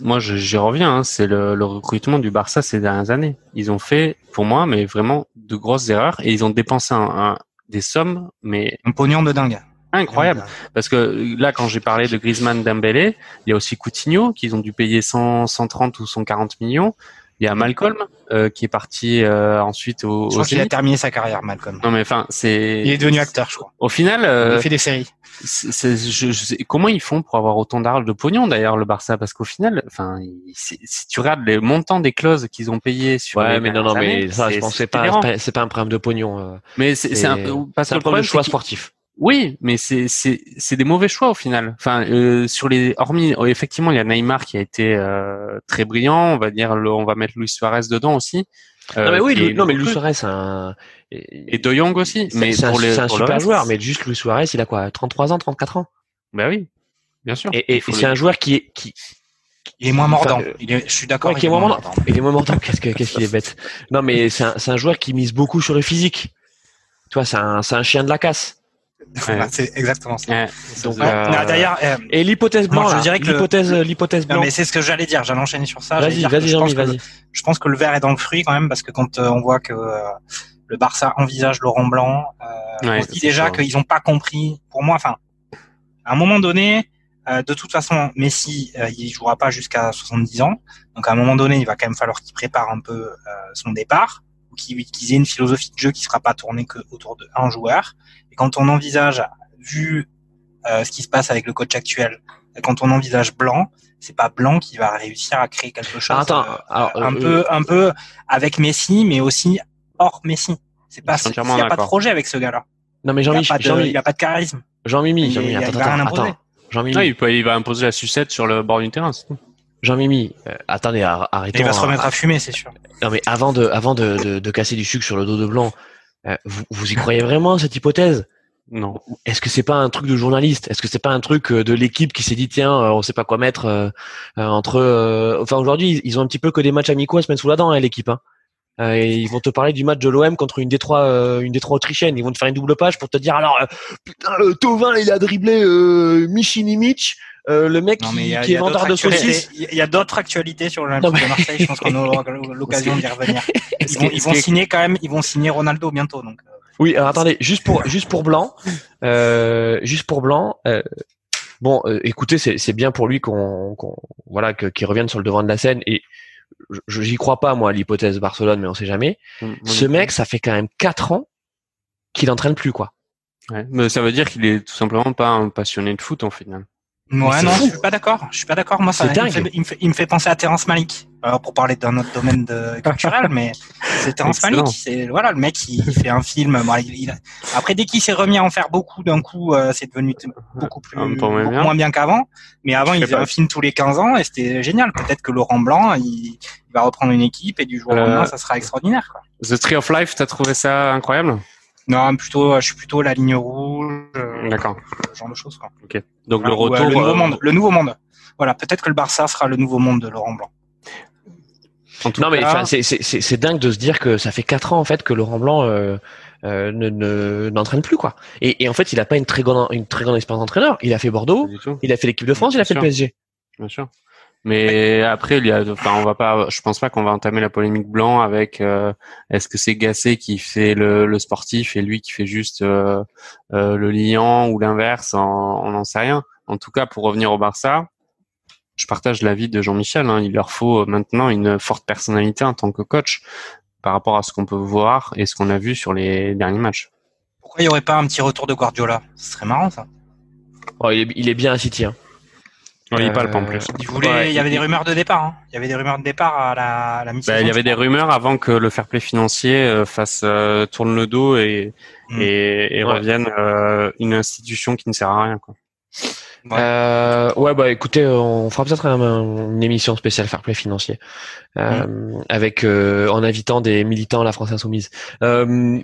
moi j'y reviens hein, c'est le, le, recrutement du Barça ces dernières années ils ont fait pour moi mais vraiment de grosses erreurs et ils ont dépensé un, des sommes mais un pognon de dingue Incroyable. Parce que là, quand j'ai parlé de Griezmann, Dembélé, il y a aussi Coutinho, qu'ils ont dû payer 100, 130 ou 140 millions. Il y a Malcolm euh, qui est parti euh, ensuite au. Je crois qu'il a terminé sa carrière, Malcolm. Non mais enfin, c'est. Il est devenu acteur, je crois. Au final, euh, il fait des séries. C'est, je, je sais, comment ils font pour avoir autant d'argent de pognon d'ailleurs le Barça? Parce qu'au final, enfin, si tu regardes les montants des clauses qu'ils ont payés sur. Ouais, mais non, non, mais ça, je pense c'est pas, c'est pas un problème de pognon. Euh. Mais c'est, un, parce que le problème de choix sportif. Oui, mais c'est c'est c'est des mauvais choix au final. Enfin, euh, sur les hormis oh, effectivement, il y a Neymar qui a été euh, très brillant. On va dire, on va mettre Luis Suarez dedans aussi. Euh, non mais oui, non mais Luis Suarez, un... et, De Jong aussi. Mais c'est un, super joueur. Mais juste Luis Suarez, il a quoi 33 ans, 34 ans? Ben oui, bien sûr. Et, c'est un joueur qui est qui il est moins mordant. il est, je suis d'accord. il, est moins mordant. Il est moins mordant. Qu'est-ce qu'est-ce qu'il est bête. Non, mais c'est un, un joueur qui mise beaucoup sur le physique. Tu vois, c'est un, c'est un chien de la casse. C'est exactement ça. Donc, euh, d'ailleurs, euh, et l'hypothèse blanche, je dirais que l'hypothèse, l'hypothèse blanche. mais c'est ce que j'allais dire. J'allais enchaîner sur ça. Vas-y, vas-y, vas-y. Je pense que le verre est dans le fruit quand même parce que quand euh, on voit que le Barça envisage Laurent Blanc, on se dit déjà qu'ils n'ont pas compris. Pour moi, enfin, à un moment donné, de toute façon, Messi, il jouera pas jusqu'à 70 ans. Donc à un moment donné, il va quand même falloir qu'il prépare un peu son départ, qu'il qu ait une philosophie de jeu qui sera pas tournée que autour de un joueur quand on envisage, vu euh, ce qui se passe avec le coach actuel, quand on envisage Blanc, c'est pas Blanc qui va réussir à créer quelque chose. Attends, euh, un euh, peu, un peu avec Messi, mais aussi hors Messi. C'est pas, il n'y a pas de projet avec ce gars-là. Non mais Jean-Mi, il n'y a, pas de charisme. Jean-Mimi, Jean-Mimi, attends, attends, Jean-Mimi. il, il va imposer la sucette sur le bord du terrain. Jean-Mimi, attendez, arrêtez. Il va se remettre à fumer, c'est sûr. Non mais avant de, avant de, de, de, casser du sucre sur le dos de Blanc, euh, vous, vous y croyez vraiment cette hypothèse? Non. Est-ce que c'est pas un truc de journaliste? Est-ce que c'est pas un truc euh, de l'équipe qui s'est dit tiens, euh, on sait pas quoi mettre entre Enfin aujourd'hui, ils ont un petit peu que des matchs amicaux à se mettre sous la dent, hein, l'équipe. Hein. et ils vont te parler du match de l'OM contre une Détroit, une Détroit autrichienne. Ils vont te faire une double page pour te dire alors putain, Tovin il a dribblé euh, Michini le mec qui, est vendeur de saucisses. Il y a d'autres actualités sur l'Olympique de Marseille. Je pense qu'on aura *laughs* l'occasion d'y revenir. Ils vont, ils vont signer quand même. Ils vont signer Ronaldo bientôt. Donc. Oui, alors attendez, juste pour juste pour Blanc, euh, juste pour Blanc. Euh, bon, euh, écoutez, c'est bien pour lui qu'on voilà qu'il revienne sur le devant de la scène et je j'y crois pas moi à l'hypothèse Barcelone, mais on sait jamais. Mm, Ce mec, ça fait quand même quatre ans qu'il entraîne plus quoi. Ouais, mais ça veut dire qu'il est tout simplement pas un passionné de foot en final. Ouais, non, je suis pas d'accord. Je suis pas d'accord. Moi, ça, il me, fait, il, me fait, il, me fait, penser à Terence Malik. Alors, pour parler d'un autre domaine de, *laughs* culturel, mais c'est Terence Malik. C'est voilà, le mec, il, fait un film. il, après, dès qu'il s'est remis à en faire beaucoup d'un coup, euh, c'est devenu beaucoup plus beaucoup moins bien qu'avant. Mais avant, il faisait un film tous les 15 ans et c'était génial. Peut-être que Laurent Blanc, il, va reprendre une équipe et du jour au lendemain, euh, ça sera extraordinaire. Quoi. The Tree of Life, t'as trouvé ça incroyable? Non, plutôt, je suis plutôt la ligne rouge. Euh, D'accord. Ce genre de choses, quoi. Ok. Donc le retour. le nouveau euh, monde. Le nouveau monde. Voilà. Peut-être que le Barça sera le nouveau monde de Laurent Blanc. non, mais c'est dingue de se dire que ça fait quatre ans en fait que Laurent Blanc euh, euh, ne n'entraîne plus quoi. Et, et, en fait, il a pas une très grande une très grande expérience d'entraîneur. Il a fait Bordeaux, il a fait l'équipe de France, il a fait le PSG. Bien sûr. Mais après, il y a, enfin, on va pas, je pense pas qu'on va entamer la polémique blanc avec euh, est-ce que c'est Gassé qui fait le, le, sportif et lui qui fait juste euh, euh, le liant ou l'inverse, on n'en sait rien. En tout cas, pour revenir au Barça, je partage l'avis de Jean-Michel. Hein, il leur faut maintenant une forte personnalité en tant que coach par rapport à ce qu'on peut voir et ce qu'on a vu sur les derniers matchs. Pourquoi il n'y aurait pas un petit retour de Guardiola? Ce serait marrant ça. Oh, il, est, il, est, bien à City. Hein. Oui, il parle pas en plus. Il, voulait, il y avait des rumeurs de départ. Hein. Il y avait des rumeurs de départ à la, la bah, il y avait des rumeurs avant que le fair play financier euh, fasse euh, tourne le dos et, mm. et, et ouais. revienne euh, une institution qui ne sert à rien. Quoi. Ouais. Euh, ouais, bah écoutez, on fera peut-être un, une émission spéciale fair play financier euh, mm. avec euh, en invitant des militants à la France Insoumise. Euh,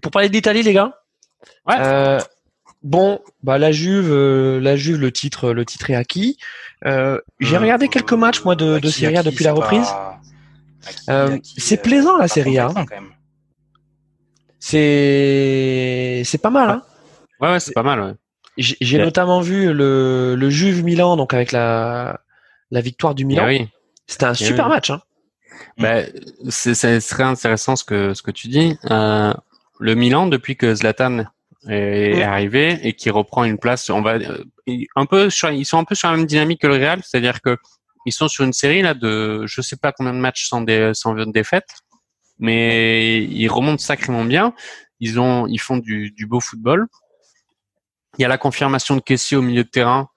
pour parler d'Italie, les gars? Ouais. Bon, bah la Juve, la Juve, le titre, le titre est acquis. J'ai regardé quelques matchs moi de, de Serie A depuis la reprise. c'est plaisant la Serie A. C'est c'est pas mal, hein. Ouais, ouais, c'est pas mal. Ouais. J'ai notamment vu le, le Juve Milan, donc avec la, la victoire du Milan. oui. C'était un super oui. match. Hein. Bah, c'est très intéressant ce que ce que tu dis. Euh, le Milan, depuis que Zlatan est, arrivé et qui reprend une place, on va un peu sur, ils sont un peu sur la même dynamique que le Real, c'est-à-dire que ils sont sur une série là de je sais pas combien de matchs sans des sans défaite, mais ils remontent sacrément bien. Ils ont ils font du, du beau football. Il y a la confirmation de Kessie au milieu de terrain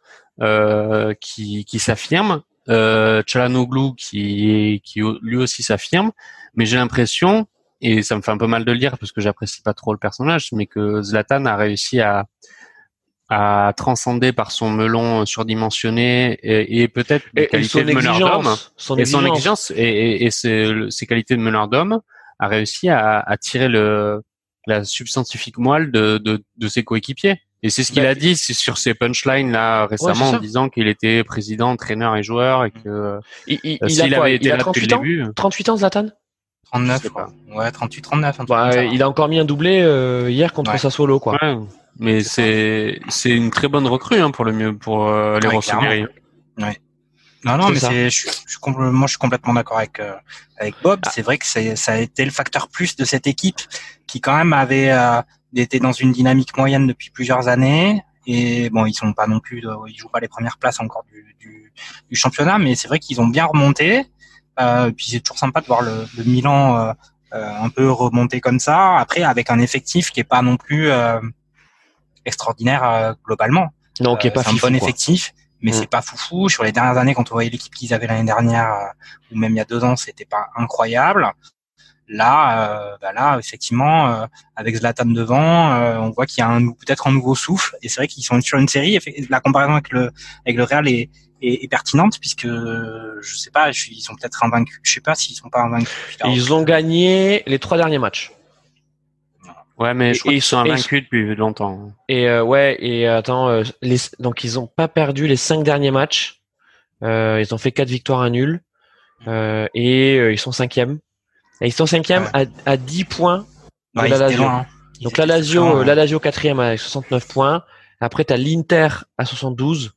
euh, qui, qui s'affirme. Euh, Chalanoglu qui, qui lui aussi s'affirme. Mais j'ai l'impression, et ça me fait un peu mal de le dire parce que j'apprécie pas trop le personnage, mais que Zlatan a réussi à, à transcender par son melon surdimensionné et, et peut-être des qualités de meneur d'homme. et son exigence. et, et, et ses, ses, qualités de meneur d'homme a réussi à, à tirer le la substantifique moelle de, de, de ses coéquipiers. Et c'est ce qu'il a dit sur ses punchlines là récemment ouais, en disant qu'il était président, entraîneur et joueur et que il, il, euh, s'il avait été il a là depuis le début. 38 ans Zlatan? 39 Ouais, 38 39 bah, il a encore mis un doublé euh, hier contre ouais. Sassuolo quoi. Ouais, mais c'est c'est une très bonne recrue hein, pour le mieux pour euh, les ouais, Ouais. Non, non, mais c'est, je, je, moi, je suis complètement d'accord avec euh, avec Bob. Ah. C'est vrai que ça a été le facteur plus de cette équipe qui quand même avait euh, était dans une dynamique moyenne depuis plusieurs années. Et bon, ils sont pas non plus, ils jouent pas les premières places encore du, du, du championnat, mais c'est vrai qu'ils ont bien remonté. Euh, puis c'est toujours sympa de voir le, le Milan euh, euh, un peu remonter comme ça. Après, avec un effectif qui est pas non plus euh, extraordinaire euh, globalement. Non, qui est pas un bon effectif, mais mmh. c'est pas foufou. Sur les dernières années, quand on voyait l'équipe qu'ils avaient l'année dernière ou même il y a deux ans, c'était pas incroyable. Là, euh, bah là, effectivement, euh, avec Zlatan devant, euh, on voit qu'il y a peut-être un nouveau souffle. Et c'est vrai qu'ils sont sur une série. La comparaison avec le avec le Real est, est, est pertinente puisque je sais pas, ils sont peut-être invaincus. Je sais pas s'ils sont pas invaincus. Ils ont gagné les trois derniers matchs. Ouais, mais je crois qu'ils sont invaincus depuis longtemps. Et euh, ouais, et attends, euh, les, donc ils ont pas perdu les cinq derniers matchs. Euh, ils ont fait quatre victoires à nul et ils sont cinquièmes. Et ils sont cinquième ouais. à, à 10 points de ouais, la Lazio. Loin, hein. Donc la Lazio, loin, la Lazio quatrième avec 69 points. Après, tu as l'Inter à 72,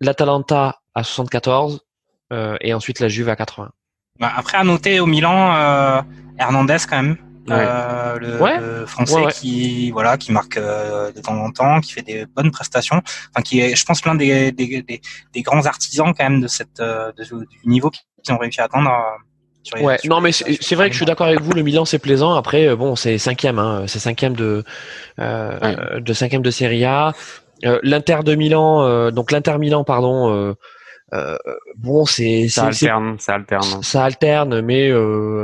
l'Atalanta à 74 euh, et ensuite la Juve à 80. Bah, après, à noter au Milan, euh, Hernandez quand même. Euh, le, français qui voilà qui marque euh, de temps en temps qui fait des bonnes prestations enfin qui est je pense l'un des, des, des, des, grands artisans quand même de cette euh, de, du niveau qu'ils ont réussi à atteindre les, ouais, non, mais c'est vrai que je suis d'accord avec vous. Le Milan c'est plaisant. Après, euh, bon, c'est cinquième, hein, c'est cinquième de euh, ouais. de cinquième de Serie A. Euh, L'Inter de Milan, euh, donc l'Inter Milan, pardon. Euh, bon, c'est ça alterne, ça alterne. Ça alterne, mais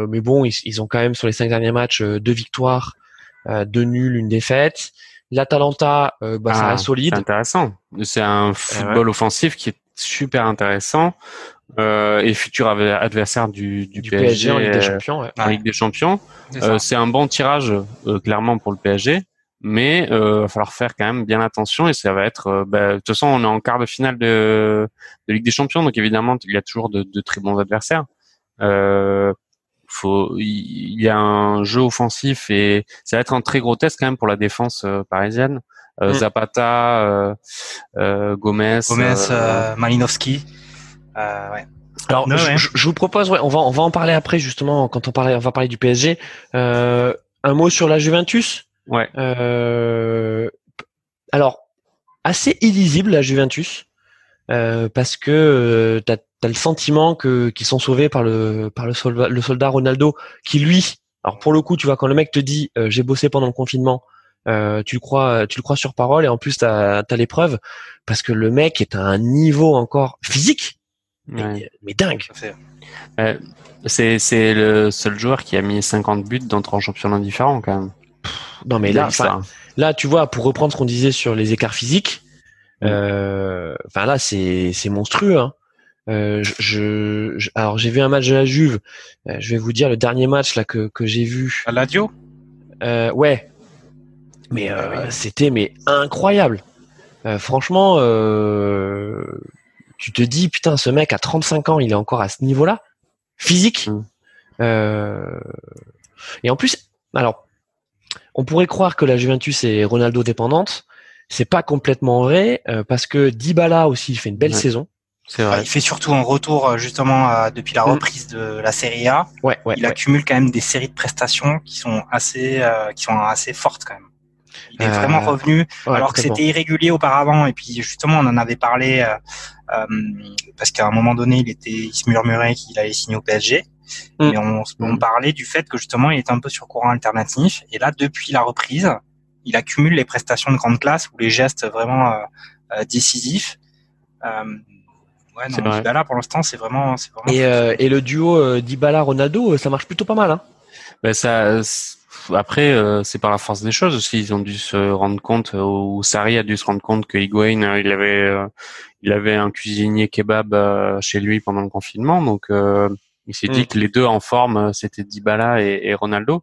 mais bon, ils, ils, ont quand même sur les cinq derniers matchs deux victoires, deux nuls, une défaite. L'Atalanta, bah, ah, ça reste solide. C'est intéressant. C'est un football ouais. offensif qui est super intéressant euh, et futur adversaire du, du, du PSG, PSG, en Ligue des Champions. Ouais. En Ligue des Champions. C'est euh, un bon tirage euh, clairement pour le PSG, mais il euh, va falloir faire quand même bien attention et ça va être. Euh, bah, de toute façon, on est en quart de finale de, de Ligue des Champions, donc évidemment il y a toujours de, de très bons adversaires. faut, il y a un jeu offensif et ça va être un très gros test quand même pour la défense parisienne. Mm. Zapata, Gomez, Gomez, Malinowski. Euh, ouais. Alors, je, ouais. je- je vous propose, ouais, on va, on va en parler après justement quand on parlait, on va parler du PSG. Euh, un mot sur la Juventus. Ouais. Euh, alors, assez illisible la Juventus, euh, parce que euh, t'as as le sentiment que qu'ils sont sauvés par le par le soldat, le soldat Ronaldo, qui lui, alors pour le coup, tu vois, quand le mec te dit euh, j'ai bossé pendant le confinement, euh, tu le crois, tu le crois sur parole, et en plus t'as as les preuves, parce que le mec est à un niveau encore physique, mais, Ouais. mais dingue. Fait- C'est c'est le seul joueur qui a mis 50 buts dans trois championnats différents quand même. Non mais là, ça. là, tu vois, pour reprendre ce qu'on disait sur les écarts physiques, euh, enfin là, c'est c'est monstrueux. Hein. Euh, je, je- je- alors j'ai vu un match de la Juve. euh, je vais vous dire le dernier match là que que j'ai vu. À Ladio Euh, ouais, mais euh, Ouais. c'était mais incroyable. Euh, franchement, euh, tu te dis putain, ce mec à 35 ans, il est encore à ce niveau-là, physique. Mm. Euh, et en plus, alors, on pourrait croire que la Juventus est Ronaldo dépendante. C'est pas complètement vrai euh, parce que Dybala aussi il fait une belle Ouais. saison. C'est vrai. Il fait surtout un retour euh, justement euh, depuis la Mm. reprise de la Serie A. Ouais, ouais. il ouais. accumule quand même des séries de prestations qui sont assez, euh, qui sont assez fortes quand même. Il est Euh, vraiment revenu, Ouais, alors que c'était irrégulier auparavant. Et puis justement, on en avait parlé euh, euh, parce qu'à un moment donné, il était, il se murmurait qu'il allait signer au PSG. Mm. Mais on, on parlait du fait que justement, il était un peu sur courant alternatif. Et là, depuis la reprise, il accumule les prestations de grande classe ou les gestes vraiment euh, euh, décisifs. Euh, ouais, C'est non, vrai. Dybala, pour l'instant, c'est vraiment. Et, euh, et le duo euh, Dybala-Ronaldo, euh, ça marche plutôt pas mal. Hein. Ben ça, après, euh, c'est par la force des choses aussi. Ils ont dû se rendre compte, euh, ou Sarri a dû se rendre compte que Higuain, euh, il avait, euh, il avait un cuisinier kebab chez lui pendant le confinement, donc euh, il s'est Mm. dit que les deux en forme, c'était Dybala et, et Ronaldo.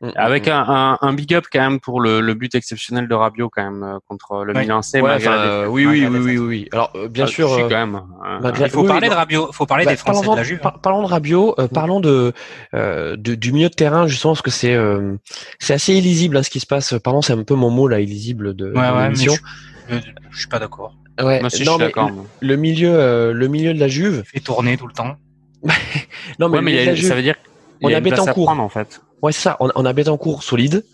Mm, Avec mm, un, un, un big up quand même pour le, le but exceptionnel de Rabiot quand même euh, contre le Ouais. Milan. Ouais, euh, défaite. oui, oui, oui, oui, oui. Alors, euh, bien Ah, sûr. si, euh, quand même. euh, malgré- Il faut oui, parler oui, de Rabiot, faut parler Bah, des Français de parlons, la Juve. hein. par- parlons de Rabiot, euh, parlons de, euh, de- du milieu de terrain justement parce que c'est euh, c'est assez illisible hein, ce qui se passe. Pardon, c'est un peu mon mot là, illisible de, de Ouais, l'émission. je, je, je suis pas d'accord. Ouais, Moi, si, je non suis mais d'accord. le milieu, euh, le milieu de la Juve. Il fait tourner tout le temps. *laughs* Non mais, Ouais, le de a- ça veut dire on a Betancourt. prendre en fait. Ouais, c'est ça. On, on a Betancourt solide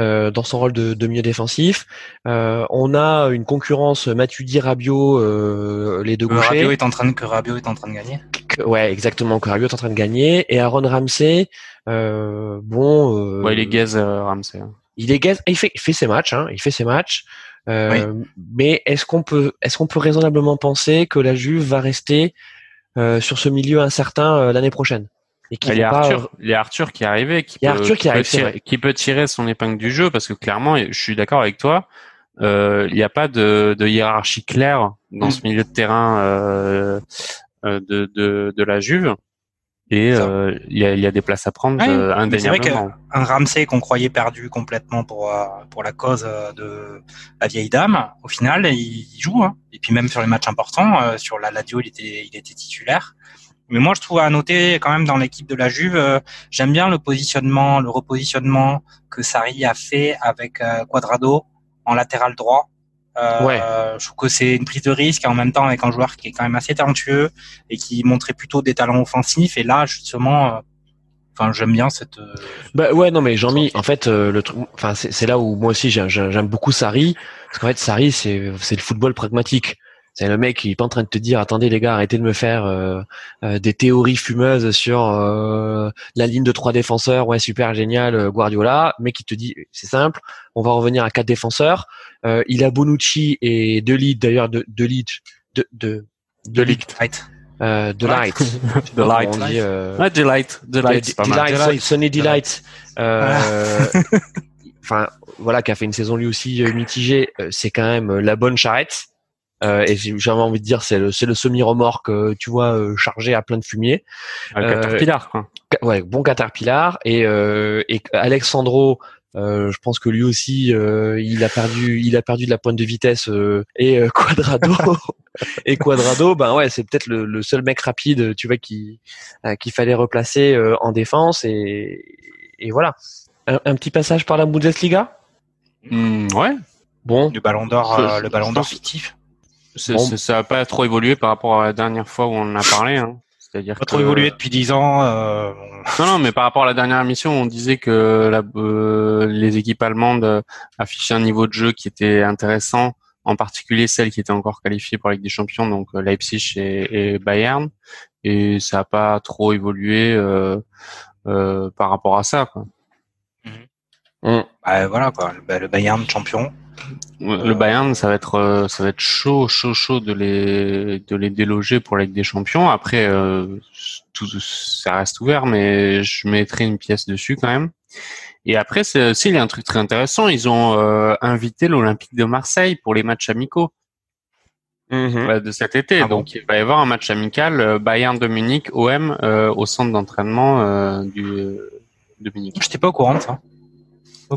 euh, dans son rôle de, de milieu défensif. Euh, on a une concurrence Matuidi Rabiot, euh, les deux Que gauchers. Rabiot est en train de, que Rabiot est en train de gagner. Que- ouais, exactement. Que Rabiot est en train de gagner. Et Aaron Ramsey, euh, bon. euh, Ouais, il est gaze euh, Ramsey. il est gaze- il fait, il fait ses matchs, hein, il fait ses matchs. Euh, Mais est-ce qu'on peut, est-ce qu'on peut raisonnablement penser que la Juve va rester euh, sur ce milieu incertain euh, l'année prochaine? Et qu'ils Il y a vont pas, Arthur, il y a Arthur qui est arrivé, qui, peut, Arthur qui arrive, tirer, qui peut tirer son épingle du jeu parce que clairement, je suis d'accord avec toi, euh, il n'y a pas de, de hiérarchie claire dans Mm. ce milieu de terrain euh, euh, de, de, de la Juve et euh, il y, a, il y a des places à prendre Ouais, euh, c'est vrai indéniablement. Un Ramsey qu'on croyait perdu complètement pour euh, pour la cause euh, de la vieille dame, au final, il, il joue. Hein. Et puis même sur les matchs importants, euh, sur la Ladio, il était il était titulaire. Mais moi, je trouve à noter quand même dans l'équipe de la Juve, euh, j'aime bien le positionnement, le repositionnement que Sarri a fait avec euh, Quadrado en latéral droit. Euh, Ouais. Je trouve que c'est une prise de risque et en même temps avec un joueur qui est quand même assez talentueux et qui montrait plutôt des talents offensifs. Et là, justement, euh, enfin, j'aime bien cette. euh, Bah ouais, non mais Jean-Mi, en fait, euh, le truc, enfin c'est là où moi aussi j'ai- j'ai- j'aime beaucoup Sarri, parce qu'en fait Sarri c'est c'est le football pragmatique. C'est le mec qui est pas en train de te dire attendez les gars arrêtez de me faire euh, euh, des théories fumeuses sur euh, la ligne de trois défenseurs ouais super génial euh, Guardiola mais qui te dit c'est simple on va revenir à quatre défenseurs Euh, il a Bonucci et De Ligt d'ailleurs de De Ligt de de De Ligt. Right. euh, de Ouais. Light *laughs* De Light. on dit, euh, Ouais, Delight, Delight, c'est pas mal. Delight, Delight. Sonny Delight. Euh, Enfin, voilà, qui a fait une saison lui aussi euh, mitigée. c'est quand même la bonne charrette. Euh, et j'ai j'avais envie de dire, c'est le, c'est le semi-remorque, euh, tu vois, euh, chargé à plein de fumier. Un Euh, Caterpillar, quoi. Ca- Ouais, bon Caterpillar. Et, euh, et Alexandro, euh, je pense que lui aussi, euh, il a perdu, il a perdu de la pointe de vitesse. euh, et euh, Quadrado, *laughs* et Quadrado, ben ouais, c'est peut-être le, le seul mec rapide, tu vois, qui euh, qu'il fallait replacer euh, en défense. Et, et voilà. Un, un petit passage par la Bundesliga? Hmm, ouais. Bon, Le ballon d'or, euh, le ballon d'or je- fictif. Ça n'a pas trop évolué par rapport à la dernière fois où on en a parlé. Hein. C'est-à-dire pas trop évolué depuis dix ans. Euh... Non, non, mais par rapport à la dernière émission, on disait que la, euh, les équipes allemandes affichaient un niveau de jeu qui était intéressant, en particulier celles qui étaient encore qualifiées pour la Ligue des Champions, donc euh, Leipzig et, et Bayern. Et ça n'a pas trop évolué euh, euh, par rapport à ça. Quoi. Mmh. Bah, voilà quoi, le Bayern champion, le Bayern, ça va être euh, ça va être chaud, chaud, chaud de les de les déloger pour la Ligue des Champions. Après, euh, tout ça reste ouvert, mais je mettrai une pièce dessus quand même. Et après, c'est aussi il y a un truc très intéressant. Ils ont euh, invité l'Olympique de Marseille pour les matchs amicaux mhm. de cet été. Ah Donc il va y avoir un match amical Bayern de Munich OM au centre d'entraînement du de Munich. J'étais pas au courant de ça.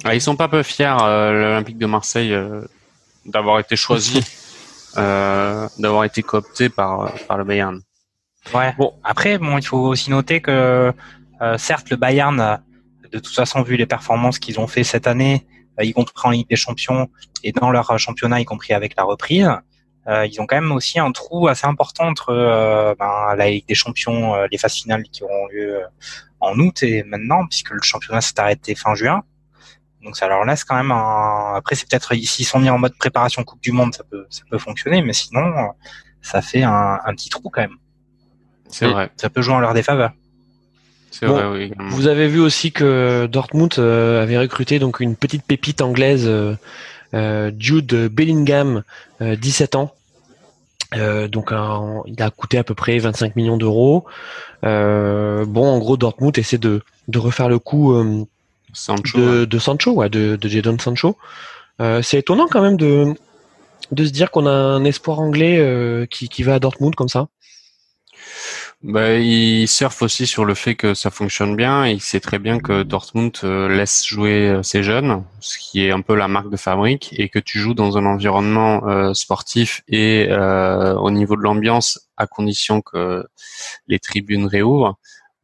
Ah, ils sont pas peu fiers, euh, l'Olympique de Marseille, euh, d'avoir été choisi, *laughs* euh, d'avoir été coopté par, par le Bayern. Ouais. Bon, après, bon, il faut aussi noter que certes, le Bayern, de toute façon, vu les performances qu'ils ont fait cette année, y compris en Ligue des Champions et dans leur championnat, y compris avec la reprise, ils ont quand même aussi un trou assez important entre ben, la Ligue des Champions, les phases finales qui auront lieu en août et maintenant, puisque le championnat s'est arrêté fin juin. Donc ça leur laisse quand même un. Après, c'est peut-être s'ils sont mis en mode préparation Coupe du Monde, ça peut ça peut fonctionner, mais sinon, ça fait un, un petit trou quand même. C'est vrai. Ça peut jouer en leur défaveur. C'est vrai, oui. Vous avez vu aussi que Dortmund euh, avait recruté donc une petite pépite anglaise, euh, euh Jude Bellingham, 17 euh, ans. Euh, donc il a coûté à peu près 25 millions d'euros. bon, en gros, Dortmund essaie de, de refaire le coup de, de, Sancho, ouais, de, de Jadon Sancho. Euh, c'est étonnant quand même de, de se dire qu'on a un espoir anglais euh, qui, qui va à Dortmund comme ça. Bah, il surfe aussi sur le fait que ça fonctionne bien. il sait très bien que Dortmund euh, laisse jouer ses jeunes, ce qui est un peu la marque de fabrique, et que tu joues dans un environnement sportif et au niveau de l'ambiance, à condition que les tribunes réouvrent.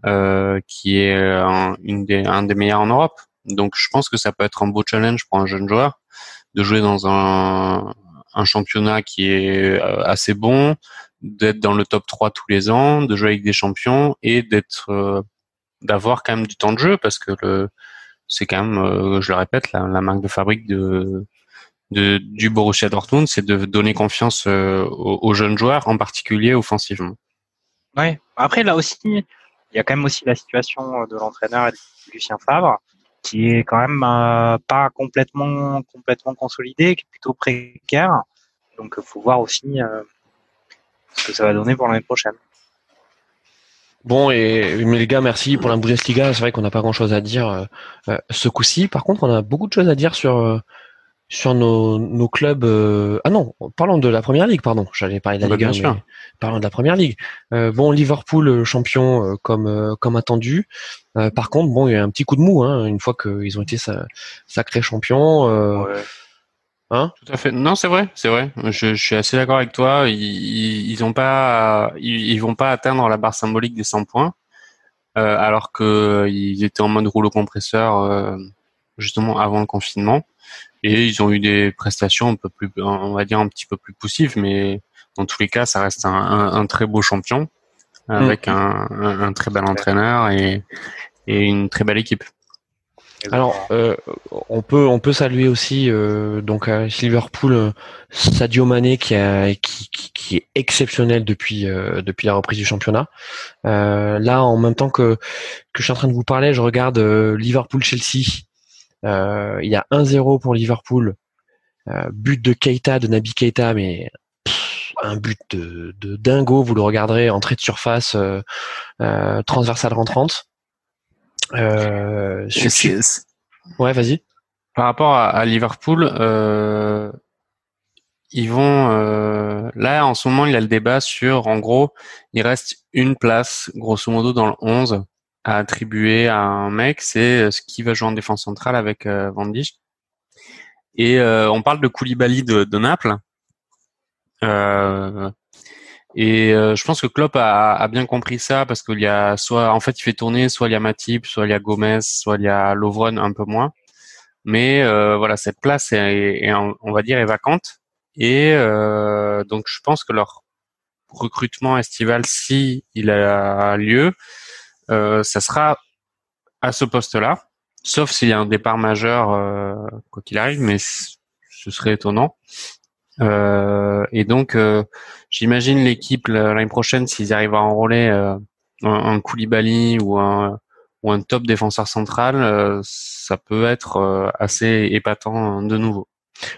Euh, qui est un, une des, un des meilleurs en Europe. Donc je pense que ça peut être un beau challenge pour un jeune joueur de jouer dans un, un championnat qui est euh, assez bon, d'être dans le top 3 tous les ans, de jouer avec des champions et d'être euh, d'avoir quand même du temps de jeu parce que le c'est quand même, je le répète, la, la, marque de fabrique de, de du Borussia Dortmund, c'est de donner confiance aux, aux, jeunes joueurs, en particulier offensivement. Ouais. Après là aussi, il y a quand même aussi la situation euh, de l'entraîneur Lucien Favre, qui est quand même euh, pas complètement complètement consolidé, qui est plutôt précaire. Donc, il faut voir aussi euh, ce que ça va donner pour l'année prochaine. Bon, et mais les gars, merci pour la Bundesliga. C'est vrai qu'on n'a pas grand-chose à dire ce coup-ci. Par contre, on a beaucoup de choses à dire sur sur nos, nos clubs. Euh, ah non, parlons de la première ligue, pardon. J'allais parler de la bah, Ligue 1, parlons de la première ligue. Euh, bon, Liverpool euh, champion comme comme attendu. par contre, bon, il y a un petit coup de mou hein, une fois qu'ils ont été sacrés champions. Hein Tout à fait. Non, c'est vrai, c'est vrai. Je, je, suis assez d'accord avec toi. Ils, ils ont pas, ils, vont pas atteindre la barre symbolique des 100 points, alors que ils étaient en mode rouleau compresseur justement avant le confinement. Et ils ont eu des prestations un peu plus, on va dire un petit peu plus poussives, mais dans tous les cas, ça reste un, un, très beau champion avec mm. un, un, très bel entraîneur et, et une très belle équipe. Alors, euh, on peut on peut saluer aussi euh, donc à Liverpool euh, Sadio Mané qui, a, qui, qui, est exceptionnel depuis euh, depuis la reprise du championnat. Euh, là, en même temps que que je suis en train de vous parler, je regarde Liverpool Chelsea euh, il y a 1-0 pour Liverpool. Euh, but de Keita, de Nabi Keita, mais un but de, de, dingo. Vous le regarderez, entrée de surface, euh, euh, transversale rentrante. Euh, ouais, vas-y. Par rapport à, à Liverpool, euh, ils vont euh, là en ce moment il y a le débat sur en gros il reste une place grosso modo dans le 11 à attribuer à un mec, c'est euh, ce qui va jouer en défense centrale avec euh, Van Dijk. Et euh, on parle de Koulibaly de, de Naples. Euh, et je pense que Klopp a, a, bien compris ça parce qu'il y a soit, en fait, il fait tourner, soit il y a Matip, soit il y a Gomez, soit il y a Lovren un peu moins. Mais voilà, cette place est, on va dire est vacante. Et donc je pense que leur recrutement estival, si il a lieu, ça sera à ce poste-là, sauf s'il y a un départ majeur, quoi qu'il arrive, mais ce serait étonnant. Euh, et donc, euh, j'imagine l'équipe l'année prochaine, s'ils arrivent à enrôler euh, un, Koulibaly ou un, ou un top défenseur central, ça peut être assez épatant de nouveau.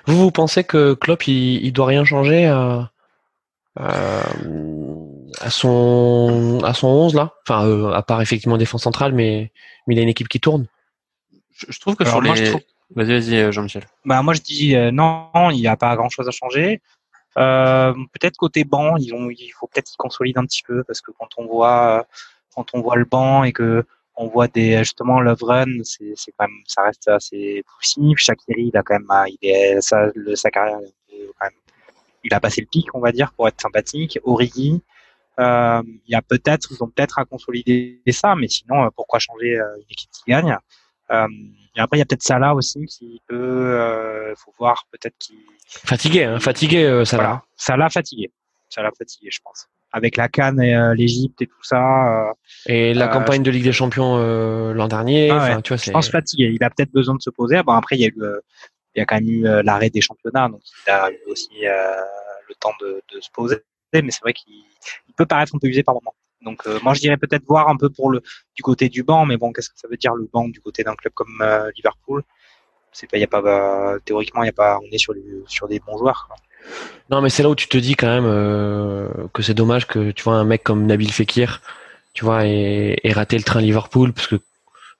Vous, vous pensez que Klopp, il, il doit rien changer à, son à son 11 là Enfin, à part effectivement défense centrale, mais, mais il a une équipe qui tourne. Je, trouve que sur les... Vas-y, vas-y, euh, Jean-Michel. Bah moi je dis euh, non, il n'y a pas grand-chose à changer. Euh, peut-être côté banc, ils ont, il faut peut-être qu'ils consolident un petit peu parce que quand on voit, quand on voit le banc et que on voit des justement Love Run, c'est, c'est quand même, ça reste assez poussif. Shakiri, il a quand même, il est, sa, le, sa carrière, il a passé le pic, on va dire, pour être sympathique. Origi, euh, il y a peut-être, ils ont peut-être à consolider ça, mais sinon, pourquoi changer une équipe qui gagne? Euh, et après, il y a peut-être Salah aussi qui peut, euh, faut voir peut-être qui. Fatigué, hein, fatigué euh, Salah. Voilà. Salah fatigué, Salah fatigué, je pense. Avec la Cannes et euh, l'Égypte et tout ça. Euh, et la campagne de Ligue des Champions l'an dernier. Ah tu vois, je pense fatigué. Il a peut-être besoin de se poser. Bon après, il y a eu, il y a quand même eu l'arrêt des championnats, donc il a eu aussi le temps de, de se poser. Mais c'est vrai qu'il peut paraître un peu usé par moment. Donc euh, moi je dirais peut-être voir un peu pour le du côté du banc, mais bon qu'est-ce que ça veut dire le banc du côté d'un club comme euh, Liverpool? C'est pas, y a pas euh, théoriquement y a pas, on est sur sur des bons joueurs. Non mais c'est là où tu te dis quand même que c'est dommage que tu vois un mec comme Nabil Fekir, tu vois, ait, raté le train Liverpool parce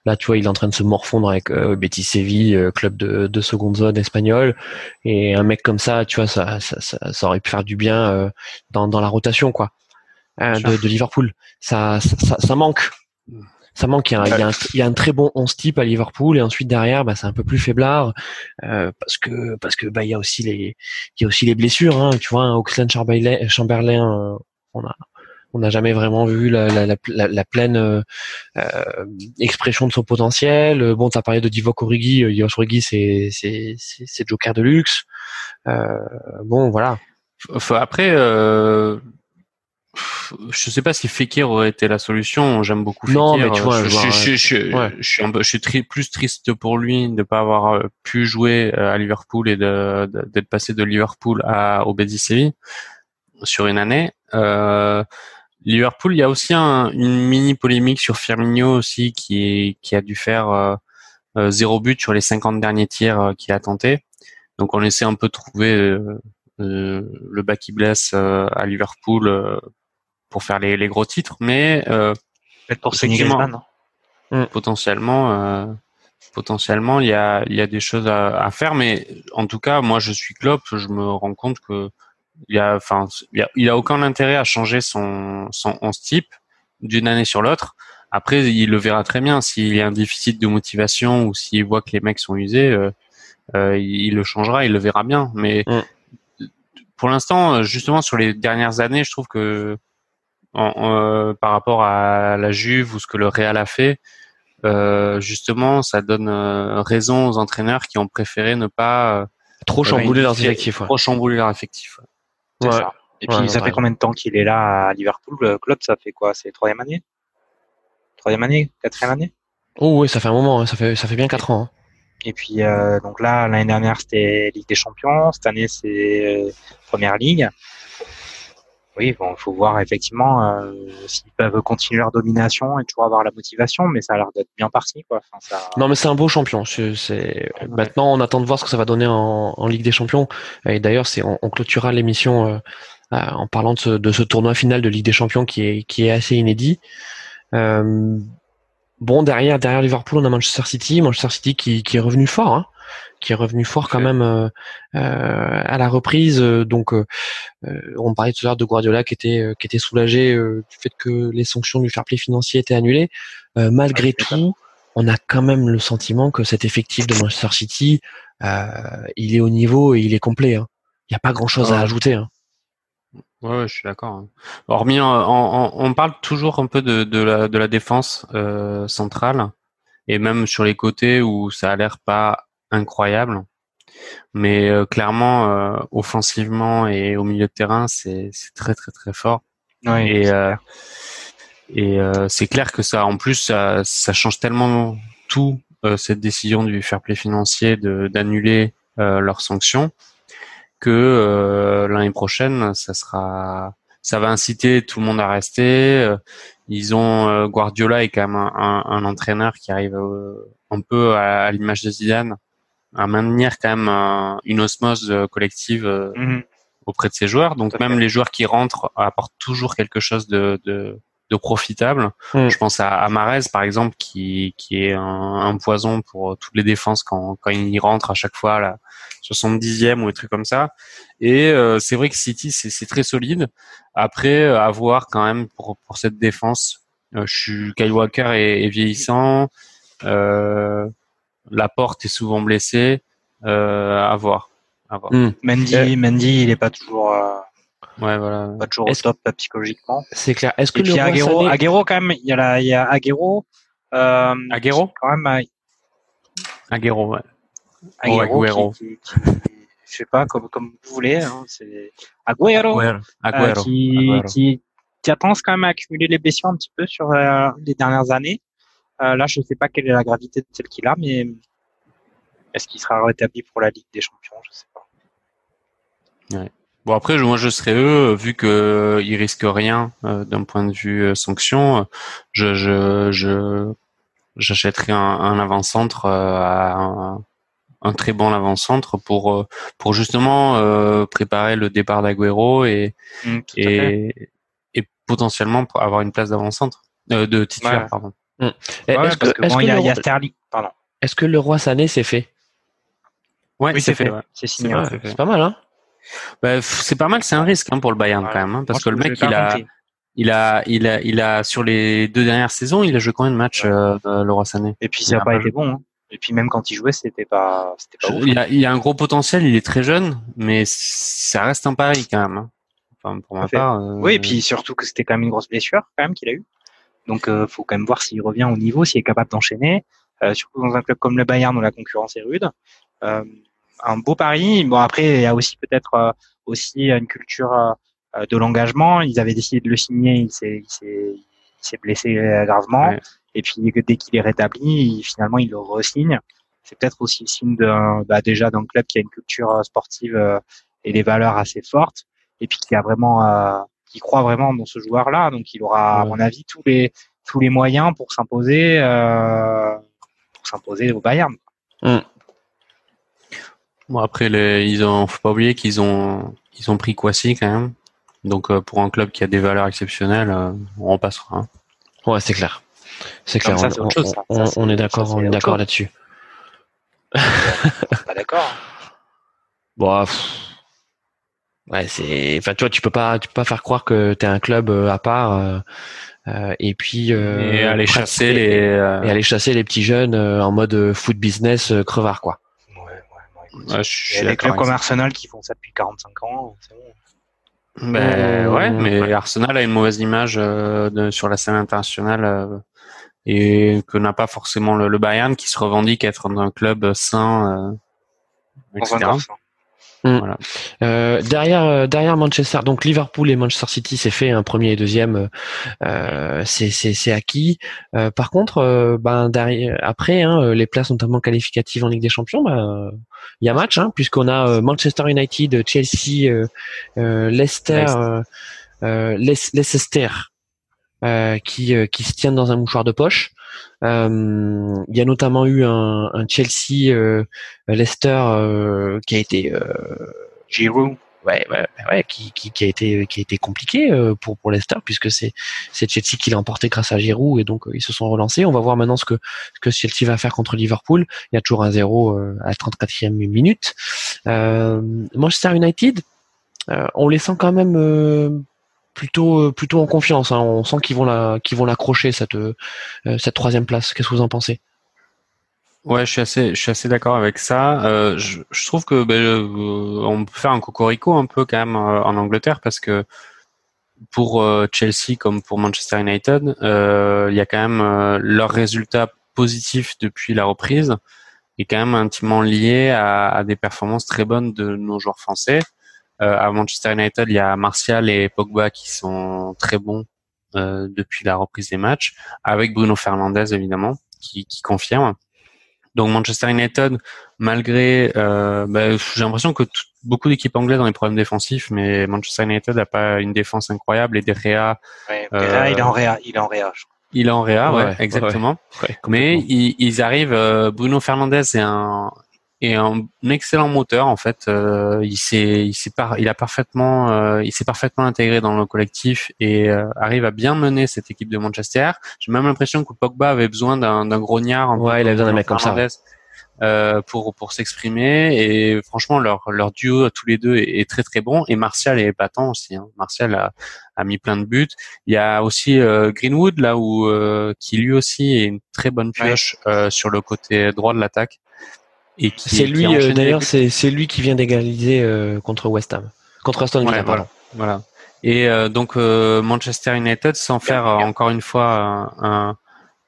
là tu vois il est en train de se morfondre avec Betis Séville, club de, de seconde zone espagnol, et un mec comme ça, tu vois ça ça, ça, aurait pu faire du bien dans dans la rotation quoi. Hein, de, de, Liverpool. Ça, ça, ça, manque. Ça manque. Il y, a, il, y a un, il y, a un, très bon 11 type à Liverpool et ensuite derrière, bah, c'est un peu plus faiblard euh, parce que parce que bah il y a aussi les il y a aussi les blessures. Hein, tu vois, Oxlade Chamberlain, Chamberlain euh, on a on n'a jamais vraiment vu la, la, la, la pleine euh, euh expression de son potentiel. Bon, tu as parlé de Divock Origi. Divock Origi, c'est c'est c'est Joker de luxe. Euh, bon, voilà. Après, euh, je sais pas si Fekir aurait été la solution. J'aime beaucoup Fekir. Non, mais tu vois, je, je, je, suis un peu, je suis plus triste pour lui de ne pas avoir euh, pu jouer euh, à Liverpool et d'être passé de Liverpool à au Betis Séville sur une année. Euh, Liverpool, il y a aussi un, une mini polémique sur Firmino aussi qui, qui a dû faire euh, zéro but sur les 50 derniers tirs qu'il a tenté. Donc on essaie un peu de trouver le bas qui blesse à Liverpool pour faire les, les gros titres, mais euh, pour Griezmann. Mm. Potentiellement, euh, potentiellement, il y a, il y a des choses à, à, faire, mais en tout cas, moi, je suis Klopp, je me rends compte que il y a, enfin, il y a, il a aucun intérêt à changer son, son 11 type d'une année sur l'autre. Après, il le verra très bien s'il y a un déficit de motivation ou s'il voit que les mecs sont usés, euh, euh il le changera, il le verra bien. Mais mm. pour l'instant, justement, sur les dernières années, je trouve que euh, par rapport à la Juve ou ce que le Real a fait, euh, justement, ça donne raison aux entraîneurs qui ont préféré ne pas trop chambouler leurs effectifs. Trop chambouler leurs Ouais. Ça. Et puis, ça fait combien de temps qu'il est là à Liverpool Le club, ça fait quoi? C'est troisième année? Troisième année? Quatrième année? Oh oui, ça fait un moment. Hein. Ça fait ça fait bien quatre ans. Hein. Et puis donc là, l'année dernière, c'était Ligue des Champions. Cette année, c'est Première Ligue oui, bon, il faut voir effectivement euh, s'ils peuvent continuer leur domination et toujours avoir la motivation, mais ça a l'air d'être bien parti, quoi. Enfin, ça... Non, mais c'est un beau champion. C'est maintenant on attend de voir ce que ça va donner en, en Ligue des Champions. Et d'ailleurs, c'est on, on, clôturera l'émission euh, euh, en parlant de ce, de ce, tournoi final de Ligue des Champions qui est qui est assez inédit. Euh, bon, derrière derrière Liverpool, on a Manchester City, Manchester City qui, qui est revenu fort. Hein qui est revenu fort quand même euh, euh, à la reprise. Donc, euh, on parlait tout à l'heure de Guardiola qui était qui était soulagé du fait que les sanctions du fair play financier étaient annulées. malgré tout, on a quand même le sentiment que cet effectif de Manchester City, il est au niveau et il est complet. Hein. Il n'y a pas grand-chose à ajouter. Hein. Ouais, je suis d'accord. Hein. Hormis, on, parle toujours un peu de, de, la, de la défense centrale et même sur les côtés où ça a l'air pas incroyable. Mais clairement, offensivement et au milieu de terrain, c'est très très très fort. et et c'est clair que ça, en plus, ça, ça change tellement tout cette décision du fair play financier d'annuler leurs sanctions que l'année prochaine, ça sera ça va inciter tout le monde à rester. Euh, ils ont euh, Guardiola est quand même un, entraîneur qui arrive euh, un peu à, l'image de Zidane à maintenir quand même une osmose collective mhm. auprès de ses joueurs. Donc même les joueurs qui rentrent apportent toujours quelque chose de, de, de profitable. Mhm. Je pense à, à Marez par exemple qui, qui est un, un, poison pour toutes les défenses quand, quand il rentre à chaque fois là 70e ou des trucs comme ça. Et euh, c'est vrai que City, c'est très solide. Après, euh, à voir quand même pour, pour cette défense. Euh, je suis Kyle Walker est, est vieillissant. Euh, la porte est souvent blessée. Euh, à voir. À voir. Hmm. Mendy, Mendy, il est pas toujours. Ouais, voilà. Pas toujours au top psychologiquement. C'est clair. Est-ce que Et puis Aguero, Aguero, quand même, il y a la, il y a Aguero. Euh, Aguero. Quand même. Aguero, ouais. Aguero, Qui, qui, je sais pas, comme, comme vous voulez, hein, c'est Aguero, Aguero. Euh, qui, qui, qui, a tendance quand même à accumuler les blessures un petit peu sur euh, les dernières années. Euh, là, je sais pas quelle est la gravité de celle qu'il a, mais est-ce qu'il sera rétabli pour la Ligue des Champions? Je sais pas. Ouais. Bon après, moi je serais eux, vu que euh, ils risquent rien euh, d'un point de vue sanction, je je je j'achèterais un, un avant-centre à un, un très bon avant-centre pour pour justement euh, préparer le départ d'Aguero et mm, et, et potentiellement pour avoir une place d'avant-centre euh, de titulaire pardon. Est-ce que, est il y, a Sterling pardon. Est-ce que le roi Sané c'est fait? Ouais, oui, c'est fait. C'est signé. C'est pas mal hein. Bah, c'est pas mal, c'est un risque hein, pour le Bayern quand même, hein, parce que le mec il a, il a, il a, il a, sur les deux dernières saisons, il a joué combien de matchs euh, le Roi Sané? Et puis ça n'a pas été bon. Hein. Et puis même quand il jouait, c'était pas, c'était pas Il, a, il a un gros potentiel, il est très jeune, mais ça reste un pari quand même. Hein. Enfin, pour ma part. Euh, oui, et puis surtout que c'était quand même une grosse blessure quand même qu'il a eu. Donc euh, faut quand même voir s'il revient au niveau, s'il est capable d'enchaîner. Euh, surtout dans un club comme le Bayern où la concurrence est rude. Euh, un beau pari. Bon après, il y a aussi peut-être euh, aussi une culture de l'engagement. Ils avaient décidé de le signer, il s'est, il s'est, il s'est blessé gravement. Et puis dès qu'il est rétabli, finalement, il le re-signe. C'est peut-être aussi le signe d'un, bah, déjà d'un club qui a une culture euh, sportive euh, et des valeurs assez fortes, et puis qui a vraiment, euh, qui croit vraiment dans ce joueur-là. Donc, il aura, à mon avis, tous les tous les moyens pour s'imposer, euh, pour s'imposer au Bayern. Mmh. Bon après, les, ils ont, faut pas oublier qu'ils ont, ils ont pris Kwasi quand même. Donc pour un club qui a des valeurs exceptionnelles, on passera. Hein. Ouais, c'est clair. C'est clair. on, est d'accord, on est d'accord là-dessus. pas d'accord. *laughs* Bon, ouais, c'est. Enfin, toi, tu peux pas, tu peux pas faire croire que t'es un club euh, à part. Euh, euh, et puis et aller chasser les et aller chasser les petits jeunes en mode foot business crevard quoi. Ouais, ouais, ouais, je Il y a des clubs comme Arsenal qui font ça depuis 45 ans. C'est bon. Ben ouais, mais Arsenal a une mauvaise image de, sur la scène internationale et que n'a pas forcément le, Bayern qui se revendique être un club sain, euh, etc. Mm. Voilà. Euh, derrière, euh, derrière Manchester, donc Liverpool et Manchester City, c'est fait, un premier et deuxième, euh, c'est acquis. Euh, par contre, ben derrière, après, hein, les places notamment qualificatives en Ligue des Champions, ben il y a match, hein, puisqu'on a Manchester United, Chelsea, Leicester, Leicester, euh, qui, euh, qui se tiennent dans un mouchoir de poche. Euh, il y a notamment eu un, un Chelsea Leicester qui a été Giroud ouais, ouais, ouais qui, qui, qui, a été qui a été compliqué pour pour Leicester puisque c'est c'est Chelsea qui l'a emporté grâce à Giroud et donc ils se sont relancés. On va voir maintenant ce que ce que Chelsea va faire contre Liverpool. Il y a toujours un 0 à la 34e minute. Euh, Manchester United, on les sent quand même plutôt euh, plutôt en confiance. Hein. On sent qu'ils vont la qu'ils vont l'accrocher cette euh, cette troisième place. Qu'est-ce que vous en pensez? Ouais, je suis assez d'accord avec ça. Euh, je, trouve que ben, on peut faire un cocorico un peu quand même en Angleterre parce que pour Chelsea comme pour Manchester United, il y a quand même leurs résultats positifs depuis la reprise. est quand même intimement lié à des performances très bonnes de nos joueurs français. Euh, à Manchester United, il y a Martial et Pogba qui sont très bons euh, depuis la reprise des matchs, avec Bruno Fernandez évidemment qui, qui confirme. Donc Manchester United, malgré, euh, bah, j'ai l'impression que beaucoup d'équipes anglaises ont des problèmes défensifs, mais Manchester United n'a pas une défense incroyable et De Gea, ouais, euh, il est en réa, il est en réa. Je crois. Il est en réa, ouais, exactement. Ouais, mais ils, ils arrivent. euh, Bruno Fernandez est un est un excellent moteur en fait. Euh, il s'est il s'est par, il a parfaitement euh, il s'est parfaitement intégré dans le collectif et euh, arrive à bien mener cette équipe de Manchester. J'ai même l'impression que Pogba avait besoin d'un d'un grognard. un Ouais, il a besoin d'un mec comme ça, euh, pour pour s'exprimer et franchement leur leur duo tous les deux est, est très très bon et Martial est épatant aussi. Hein. Martial a, a mis plein de buts. Il y a aussi euh, Greenwood là où euh, qui lui aussi est une très bonne pioche euh, sur le côté droit de l'attaque et qui C'est qui lui, euh, d'ailleurs, c'est c'est lui qui vient d'égaliser euh, contre West Ham, contre Aston Villa. Ouais, pardon. Voilà. Et euh, donc euh, Manchester United, sans faire euh, encore une fois un, un,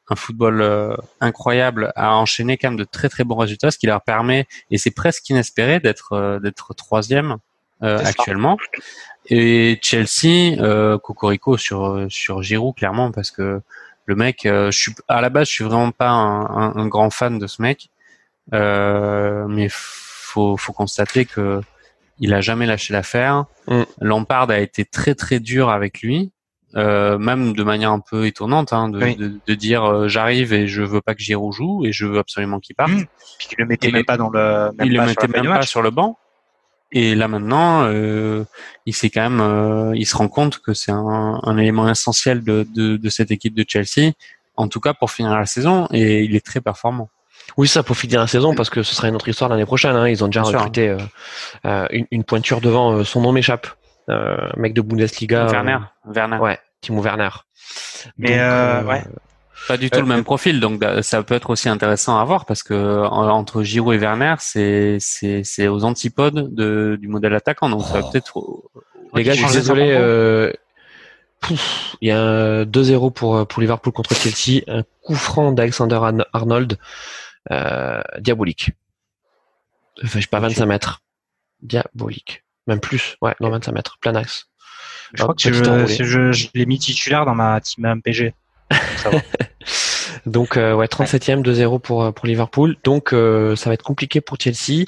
un football euh, incroyable, a enchaîné quand même de très très bons résultats, ce qui leur permet, et c'est presque inespéré, d'être euh, d'être troisième euh, C'est ça. actuellement. Et Chelsea, euh, Cocorico sur sur Giroud clairement parce que le mec, euh, je suis à la base, je suis vraiment pas un, un- un grand fan de ce mec, euh, mais faut faut constater que il a jamais lâché l'affaire. Mm. Lampard a été très très dur avec lui, euh, même de manière un peu étonnante, hein, de, Oui. de, de dire euh, j'arrive et je veux pas que Giroud joue et je veux absolument qu'il parte. Mm. Puis il le mettait Et même pas dans le. Même il le pas mettait la feuille même pas sur le banc. Et là maintenant, euh, il s'est quand même, euh, il se rend compte que c'est un, un élément essentiel de, de, de cette équipe de Chelsea, en tout cas pour finir la saison, et il est très performant. Oui, ça pour finir la saison parce que ce sera une autre histoire l'année prochaine. Hein. Ils ont déjà Bien sûr. recruté euh, euh, une, une pointure devant. euh, son nom m'échappe. Euh, mec de Bundesliga. euh, Werner, Werner. Ouais, Timo Werner. Mais, Donc, euh, ouais. Pas du tout Euh, le même profil, donc bah, ça peut être aussi intéressant à voir parce que en- entre Giroud et Werner, c'est c'est c'est aux antipodes de, du modèle attaquant, donc ça va Oh. peut-être. Les gars, je suis désolé. euh, pouf, Il y a un 2-0 pour, pour Liverpool contre Chelsea. Un coup franc d'Alexander Arn- Arnold. Euh, diabolique. Enfin, je sais pas, 25 mètres. Diabolique. Même plus. Ouais, non, 25 mètres. Plein axe. Je crois que je, je, je, l'ai mis titulaire dans ma team MPG. Va. *laughs* Donc, euh, ouais, 37e, 2-0 pour, euh, pour Liverpool. Donc, euh, ça va être compliqué pour Chelsea.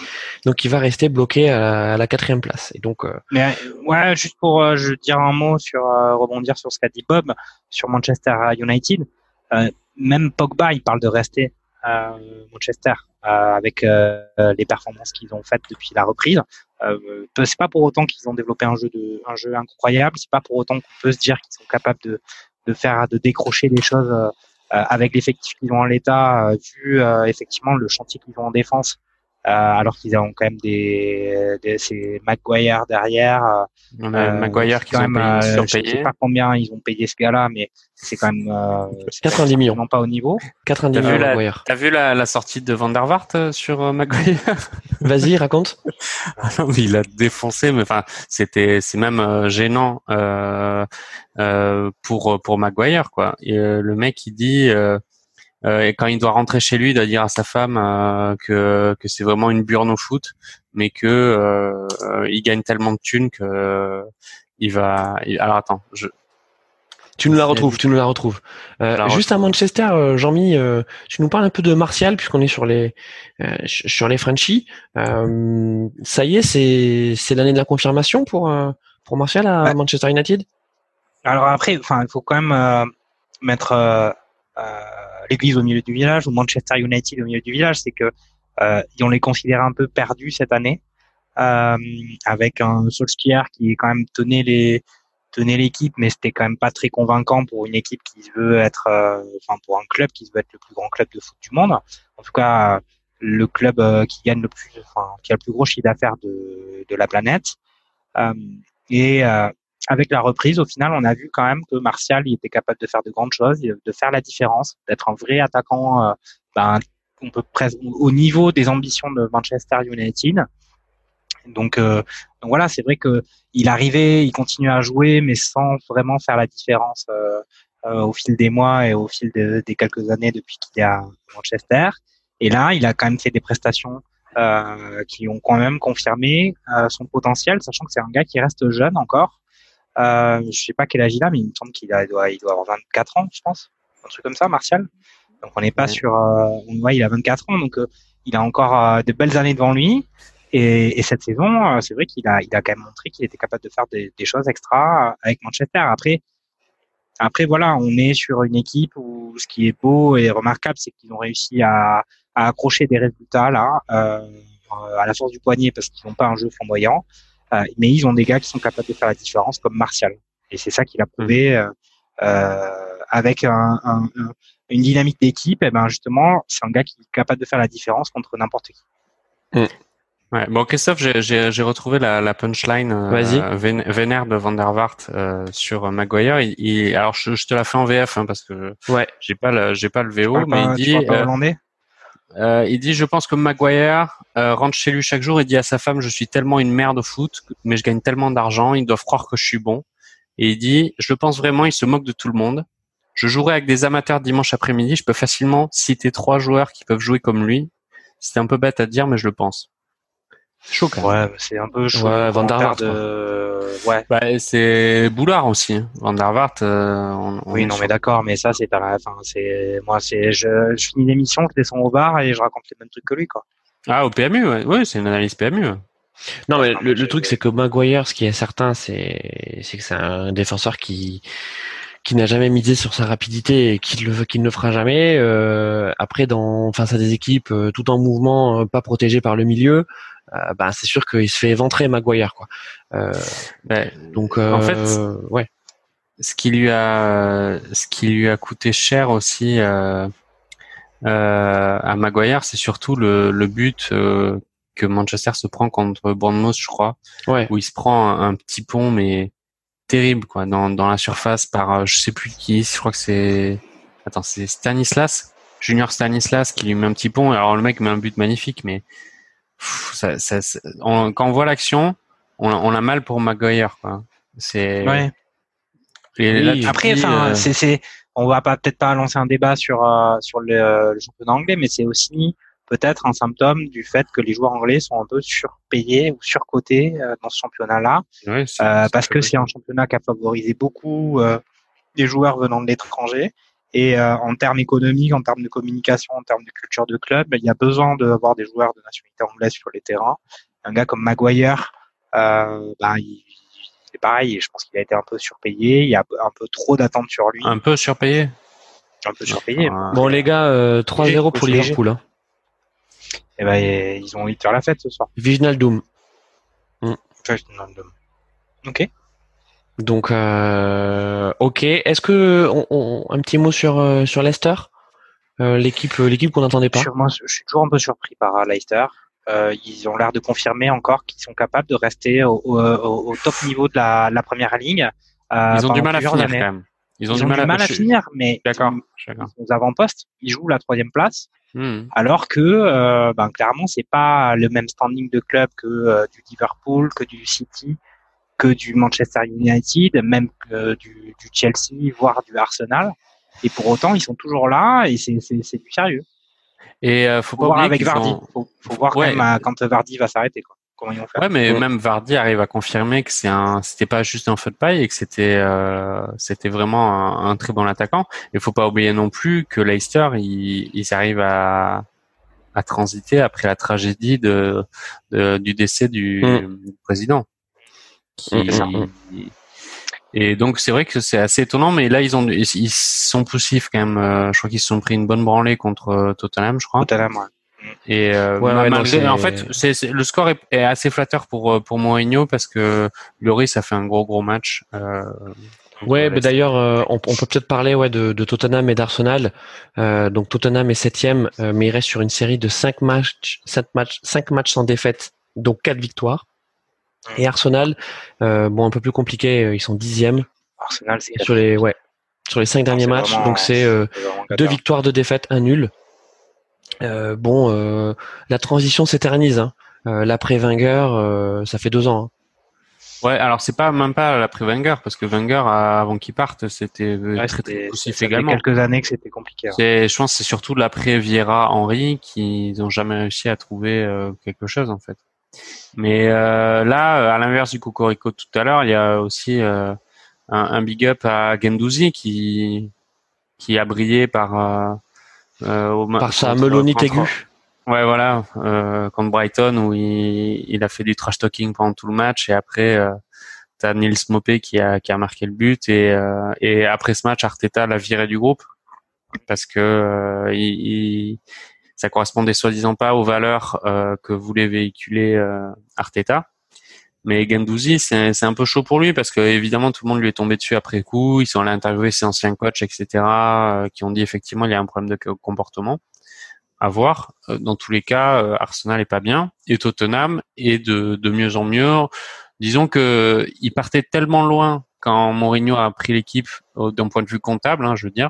Donc, il va rester bloqué à la, à la quatrième place. Et donc, euh, Mais euh, ouais, juste pour euh, je dire un mot sur euh, rebondir sur ce qu'a dit Bob sur Manchester United. Euh, même Pogba, il parle de rester à Manchester euh, avec euh, les performances qu'ils ont faites depuis la reprise. Euh, c'est pas pour autant qu'ils ont développé un jeu de un jeu incroyable. C'est pas pour autant qu'on peut se dire qu'ils sont capables de de faire de décrocher des choses euh, euh, avec l'effectif qu'ils ont en l'état, euh, vu euh, effectivement le chantier qu'ils ont en défense. Euh, alors qu'ils ont quand même des, des c'est Maguire derrière. euh, On a euh, Maguire qui quand sont même, payés, euh, Je surpayés. sais pas combien ils ont payé ce gars-là, mais c'est quand même euh, c'est 90 millions. pas au niveau. 90 T'as vu millions la-. T'as vu la, la sortie de Van der Waart euh, sur euh, Maguire? *laughs* Vas-y, raconte. *laughs* Ah non, mais il a défoncé, mais enfin, c'était, c'est même euh, gênant euh, euh, pour pour Maguire quoi. Et, euh, le mec il dit euh, et quand il doit rentrer chez lui, il doit dire à sa femme euh, que que c'est vraiment une burne au foot, mais que euh, euh, il gagne tellement de thunes que euh, il va. il- alors attends, je, Tu nous la retrouves, tu nous la retrouves. Euh, la juste à. Manchester, euh, Jean-Mi, euh, tu nous parles un peu de Martial puisqu'on est sur les euh, sur les Frenchies. Euh, ça y est, c'est c'est l'année de la confirmation pour euh, pour Martial à Ouais. Manchester United? Alors après, enfin, il faut quand même euh, mettre euh, euh, l'église au milieu du village ou Manchester United au milieu du village, c'est que euh, on les considère un peu perdus cette année, euh, avec un Solskjaer qui quand même tenait les tenait l'équipe, mais c'était quand même pas très convaincant pour une équipe qui veut être, euh, enfin pour un club qui veut être le plus grand club de foot du monde. En tout cas, le club euh, qui gagne le plus, enfin qui a le plus gros chiffre d'affaires de de la planète. Euh, et euh, avec la reprise, au final, on a vu quand même que Martial il était capable de faire de grandes choses, de faire la différence, d'être un vrai attaquant. euh, ben, on peut presque au niveau des ambitions de Manchester United. Donc, euh, donc voilà, c'est vrai que il arrivait, il continue à jouer, mais sans vraiment faire la différence euh, euh, au fil des mois et au fil de- des quelques années depuis qu'il est à Manchester. Et là, il a quand même fait des prestations euh, qui ont quand même confirmé euh, son potentiel, sachant que c'est un gars qui reste jeune encore. Euh, je sais pas quel âge il a, mais il me semble qu'il doit, il doit avoir 24 ans, je pense, un truc comme ça, Martial. Donc on n'est pas sur, euh, ouais, il a 24 ans, donc euh, il a encore de belles années devant lui. Et, et cette saison, c'est vrai qu'il a, il a quand même montré qu'il était capable de faire des, des, choses extra avec Manchester. Après, après voilà, on est sur une équipe où ce qui est beau et remarquable, c'est qu'ils ont réussi à, à accrocher des résultats là euh, à la force du poignet parce qu'ils n'ont pas un jeu flamboyant, euh, mais ils ont des gars qui sont capables de faire la différence comme Martial. Et c'est ça qu'il a prouvé mmh. euh, avec un, un, une dynamique d'équipe. Et ben justement, c'est un gars qui est capable de faire la différence contre n'importe qui. Mmh. Ouais. Bon, Christophe, j'ai retrouvé la, la punchline euh, vénère de Van der Waart euh, sur Maguire. Il, alors, je, je, te la fais en VF hein, parce que ouais. j'ai pas j'ai pas le VO, mais il dit euh, il dit, je pense que Maguire euh, rentre chez lui chaque jour et dit à sa femme, je suis tellement une merde au foot, mais je gagne tellement d'argent, ils doivent croire que je suis bon. Et il dit, je pense vraiment, il se moque de tout le monde. Je jouerai avec des amateurs dimanche après-midi, je peux facilement citer trois joueurs qui peuvent jouer comme lui. C'est un peu bête à dire, mais je le pense. Chaud quand même. Ouais, c'est un peu chaud. Ouais, Van der. De... Ouais. Bah, c'est Boulard aussi. Hein. Van der. Euh, on, oui, non, mais d'accord, mais ça, c'est pas la fin. C'est moi, c'est je, je finis l'émission, je descends au bar et je raconte les mêmes trucs que lui, quoi. Ah, au PMU, ouais. Oui, c'est une analyse PMU. Non, mais le, le truc, c'est que Maguire, ce qui est certain, c'est c'est que c'est un défenseur qui qui n'a jamais misé sur sa rapidité et qui le qui ne le fera jamais. Euh, après, dans face à des équipes euh, tout en mouvement, euh, pas protégées par le milieu, euh, bah, c'est sûr qu'il se fait éventrer Maguire quoi. Euh, donc en fait, ouais. Ce qui lui a ce qui lui a coûté cher aussi à Maguire, c'est surtout le, le but que Manchester se prend contre Bournemouth, je crois, ouais. où il se prend un, un petit pont mais terrible quoi dans, dans la surface par je sais plus qui je crois que c'est attends c'est Stanislas Junior Stanislas qui lui met un petit pont alors le mec met un but magnifique mais ça, ça, on, quand on voit l'action, on, on, a mal pour Maguire. C'est. Ouais. après, enfin, euh... on va pas peut-être pas lancer un débat sur euh, sur le, le, championnat anglais, mais c'est aussi peut-être un symptôme du fait que les joueurs anglais sont un peu surpayés ou surcotés euh, dans ce championnat-là, euh, parce que c'est un championnat qui a favorisé beaucoup des joueurs venant de l'étranger. Et euh, en termes économiques, en termes de communication, en termes de culture de club, il y a besoin d'avoir des joueurs de nationalité anglaise sur les terrains. Un gars comme Maguire, euh, bah, c'est pareil. Je pense qu'il a été un peu surpayé. Il y a un peu trop d'attentes sur lui. Un peu surpayé? Un peu surpayé. Bon les gars, euh, 3-0 pour Liverpool. Hein. Et eh ben ils ont envie de faire la fête ce soir. Viginal Doom. Mm. Doom. Ok. Donc, euh, ok. Est-ce que on, on, un petit mot sur euh, sur Leicester, euh, l'équipe l'équipe qu'on n'attendait pas? Moi, je suis toujours un peu surpris par euh, Leicester. Euh, ils ont l'air de confirmer encore qu'ils sont capables de rester au, au, au top niveau de la, la première ligne. ils ont du mal à finir quand même. Ils ont, ils ont du, mal, mal à, finir, mais d'accord. aux avant-postes, ils jouent la troisième place, hmm. alors que euh, ben, clairement c'est pas le même standing de club que du Liverpool, que du City, que du Manchester United, même que du, du, Chelsea, voire du Arsenal. Et pour autant, ils sont toujours là et c'est du sérieux. Et euh, faut, faut, pas voir avec Vardy. Faut, faut voir quand, même, euh, quand Vardy va s'arrêter. Comment ils vont faire Ouais, mais même Vardy arrive à confirmer que c'est un, c'était pas juste un feu de paille et que c'était, euh, c'était vraiment un, un, très bon attaquant. Il faut pas oublier non plus que Leicester, ils, ils arrivent à, à transiter après la tragédie de, de du décès du, mm. du président. Mm. Et donc c'est vrai que c'est assez étonnant, mais là ils ont ils sont poussifs quand même. Euh, je crois qu'ils se sont pris une bonne branlée contre euh, Tottenham, je crois. Tottenham, ouais. Et euh, en fait, c'est, le score est, assez flatteur pour pour Mourinho parce que Lloris a fait un gros gros match. Euh, ouais, mais d'ailleurs, on, on, peut peut-être parler ouais de, de Tottenham et d'Arsenal. donc Tottenham est septième, mais il reste sur une série de cinq matchs, cinq matchs, cinq matchs sans défaite, donc quatre victoires. Et Arsenal, euh, bon un peu plus compliqué, euh, ils sont dixièmes. Arsenal, c'est sur les ouais sur les cinq derniers matchs, donc c'est euh, deux victoires, deux défaites, un nul. Euh, bon, euh, la transition s'éternise. Hein. Euh, L'après Wenger, ça fait deux ans. Hein. Ouais, alors c'est pas même pas l'après Wenger parce que Wenger avant qu'il parte, c'était Ouais, très très poussif ça fait également. quelques années que c'était compliqué. hein. C'est, je pense, que c'est surtout l'après Vieira Henry qui n'ont jamais réussi à trouver euh, quelque chose en fait. Mais euh, là, à l'inverse du Cocorico tout à l'heure, il y a aussi euh, un, un big up à Gendouzi qui qui a brillé par euh, euh, au Par sa contre- melonite contre- aiguë. Ouais, voilà, euh, contre Brighton où il, il a fait du trash talking pendant tout le match et après euh, t'as Nils Mopé qui a qui a marqué le but et euh, et après ce match Arteta l'a viré du groupe parce que euh, il, il- ça correspondait soi-disant pas aux valeurs euh, que voulait véhiculer euh, Arteta. Mais Gendouzi, c'est c'est un peu chaud pour lui parce que évidemment tout le monde lui est tombé dessus après coup. Ils sont allés interviewer ses anciens coachs, etc., euh, qui ont dit effectivement il y a un problème de comportement à voir. Euh, Dans tous les cas, euh, Arsenal est pas bien et Tottenham est de, de mieux en mieux. Disons que il partait tellement loin quand Mourinho a pris l'équipe euh, d'un point de vue comptable, hein, je veux dire,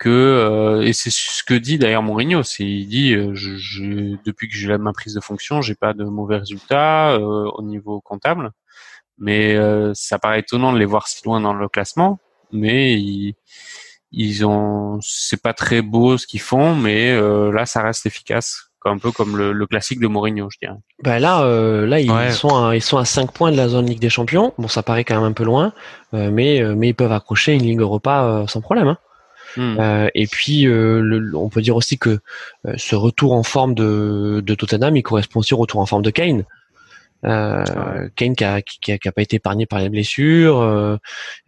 que euh, et c'est ce que dit d'ailleurs Mourinho, c'est il dit euh, je, je- depuis que j'ai ma prise de fonction, j'ai pas de mauvais résultats euh, au niveau comptable, mais euh, ça paraît étonnant de les voir si loin dans le classement, mais ils, ils ont c'est pas très beau ce qu'ils font, mais euh, là ça reste efficace, un peu comme le, le classique de Mourinho, je dirais. Bah là, euh, là ils Ouais. sont à, ils sont à 5 points de la zone Ligue des Champions. Bon, ça paraît quand même un peu loin, euh, mais euh, mais ils peuvent accrocher une Ligue Europa euh, sans problème. Hein. Hmm. Euh, et puis, euh, le- on peut dire aussi que euh, ce retour en forme de, de Tottenham, il correspond aussi au retour en forme de Kane. Euh, Kane qui a, qui, a, qui a pas été épargné par les blessures euh,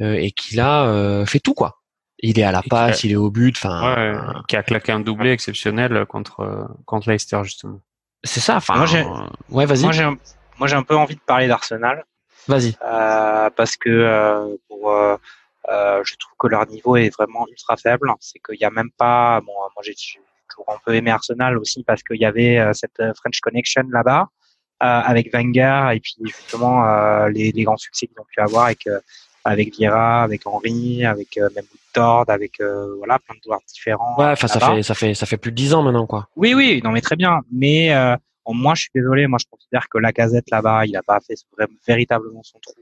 euh, et qui là euh, fait tout quoi. Il est à la Et passe, a- il est au but. Enfin, Ouais, qui a claqué un doublé exceptionnel contre contre Leicester justement. c'est ça. Enfin, Moi, j'ai- euh, ouais, vas-y, Moi, j'ai un, moi, j'ai un peu envie de parler d'Arsenal vas-y. euh, parce que euh, pour, euh, je trouve que leur niveau est vraiment ultra faible. C'est qu'il n'y a même pas. Bon, moi, j'ai toujours un peu aimé Arsenal aussi parce qu'il y avait euh, cette euh, French Connection là-bas euh, avec Wenger et puis justement euh, les, les grands succès qu'ils ont pu avoir avec euh, avec Vieira, avec Henry, avec euh, même Tord, avec euh, voilà plein de joueurs différents. Ouais, enfin ça fait ça fait ça fait plus de 10 ans maintenant quoi. Oui, oui, non, mais très bien. Mais euh, moi, je suis désolé. Moi, je considère que la casette là-bas, il n'a pas fait vra- véritablement son trou.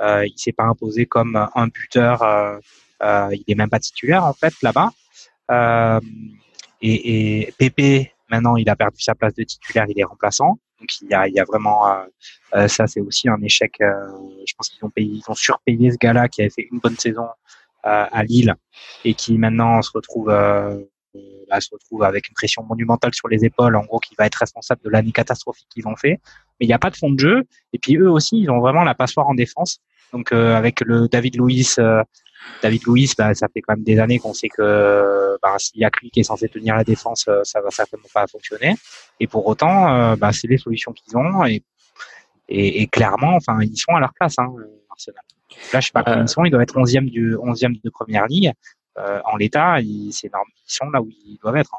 Euh, il s'est pas imposé comme un buteur. Euh, euh, il est même pas titulaire en fait là-bas. Euh, et, et Pépé, maintenant, il a perdu sa place de titulaire. Il est remplaçant. Donc il y a, il y a vraiment euh, euh, ça, c'est aussi un échec. euh, je pense qu'ils ont payé, ils ont surpayé ce gars-là qui avait fait une bonne saison euh, à Lille et qui maintenant se retrouve bah, se retrouve avec une pression monumentale sur les épaules, en gros, qui va être responsable de l'année catastrophique qu'ils ont fait. Mais il n'y a pas de fond de jeu. Et puis eux aussi, ils ont vraiment la passoire en défense. Donc euh, avec le David Luiz, euh, David Luiz, bah, ça fait quand même des années qu'on sait que bah, s'il y a que lui qui est censé tenir la défense, euh, ça va certainement pas fonctionner. Et pour autant, euh, bah, c'est les solutions qu'ils ont. Et, et, et clairement, enfin, ils sont à leur place, hein, Arsenal. Là, je sais pas combien ils sont. Ils doivent être 11e du 11e de première ligue. Euh, en l'état, ils. Ils sont là où ils doivent être. hein.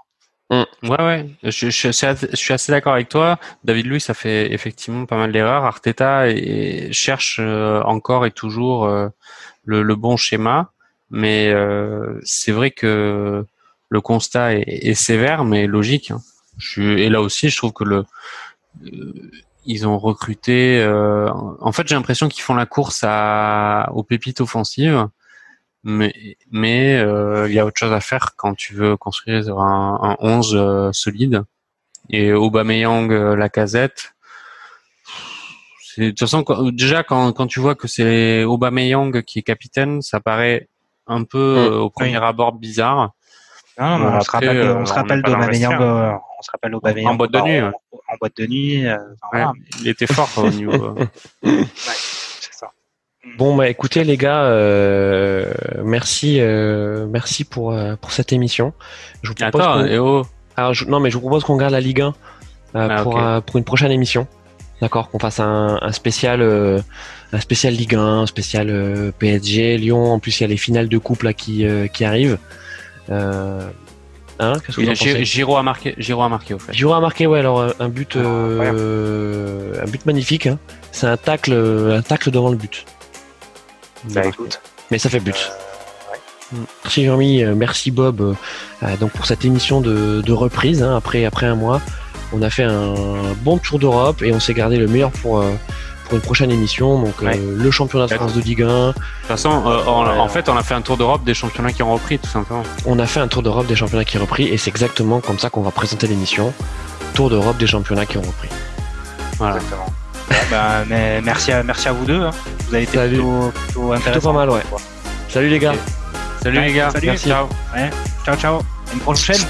Ouais, ouais, je, suis assez- d'accord avec toi. David Luiz a fait effectivement pas mal d'erreurs. Arteta et, cherche euh, encore et toujours euh, le, bon schéma, mais c'est vrai que le constat est, sévère, mais logique. hein. Et là aussi, je trouve que le ils ont recruté. en fait, j'ai l'impression qu'ils font la course aux pépites offensives mais mais euh, il y a autre chose à faire quand tu veux construire un, un 11 euh, solide et Aubameyang euh, Lacazette c'est de toute façon déjà quand quand tu vois que c'est Aubameyang qui est capitaine ça paraît un peu euh, au premier abord bizarre Non, on se rappelle, euh, on se on rappelle n'est pas dans le d'Aubameyang, vestiaire. on se rappelle d'Aubameyang En boîte de nuit, en, boîte de nuit. euh, enfin, Ouais, voilà, il était fort au niveau. *laughs* Bon bah écoutez les gars, euh, merci euh, merci pour euh, pour cette émission. Je vous propose attends qu'on- et oh Alors, je- non mais je vous propose qu'on garde la Ligue 1 euh, Ah, pour euh, pour une prochaine émission. D'accord, qu'on fasse un, un spécial euh, un spécial Ligue 1, un spécial euh, PSG, Lyon. En plus il y a les finales de coupe là qui euh, qui arrivent. Euh, hein, qu'est-ce que vous en Gi- pensez Giroud a marqué Giroud a marqué au fait Giroud a marqué ouais alors un but euh, un but magnifique. Hein. C'est un tacle un tacle devant le but. Bah écoute. Mais ça fait but. Merci Jean-Mi, euh, merci Bob euh, euh, donc pour cette émission de, de reprise. hein. après, après un mois, on a fait un bon tour d'Europe et on s'est gardé le meilleur pour, euh, pour une prochaine émission. Donc Ouais. euh, le championnat de France de Ligue 1. De toute façon, euh, on- en fait, on a fait un tour d'Europe des championnats qui ont repris, tout simplement. On a fait un tour d'Europe des championnats qui est repris et c'est exactement comme ça qu'on va présenter l'émission. Tour d'Europe des championnats qui ont repris. Voilà. Exactement. Ben, mais merci à, merci à vous deux. hein. Vous avez été Salut. plutôt, plutôt Plutôt intéressant. pas mal, ouais. Salut les gars. Salut Ouais, les gars. salut. Merci. Ciao. Ciao, ciao. À une prochaine.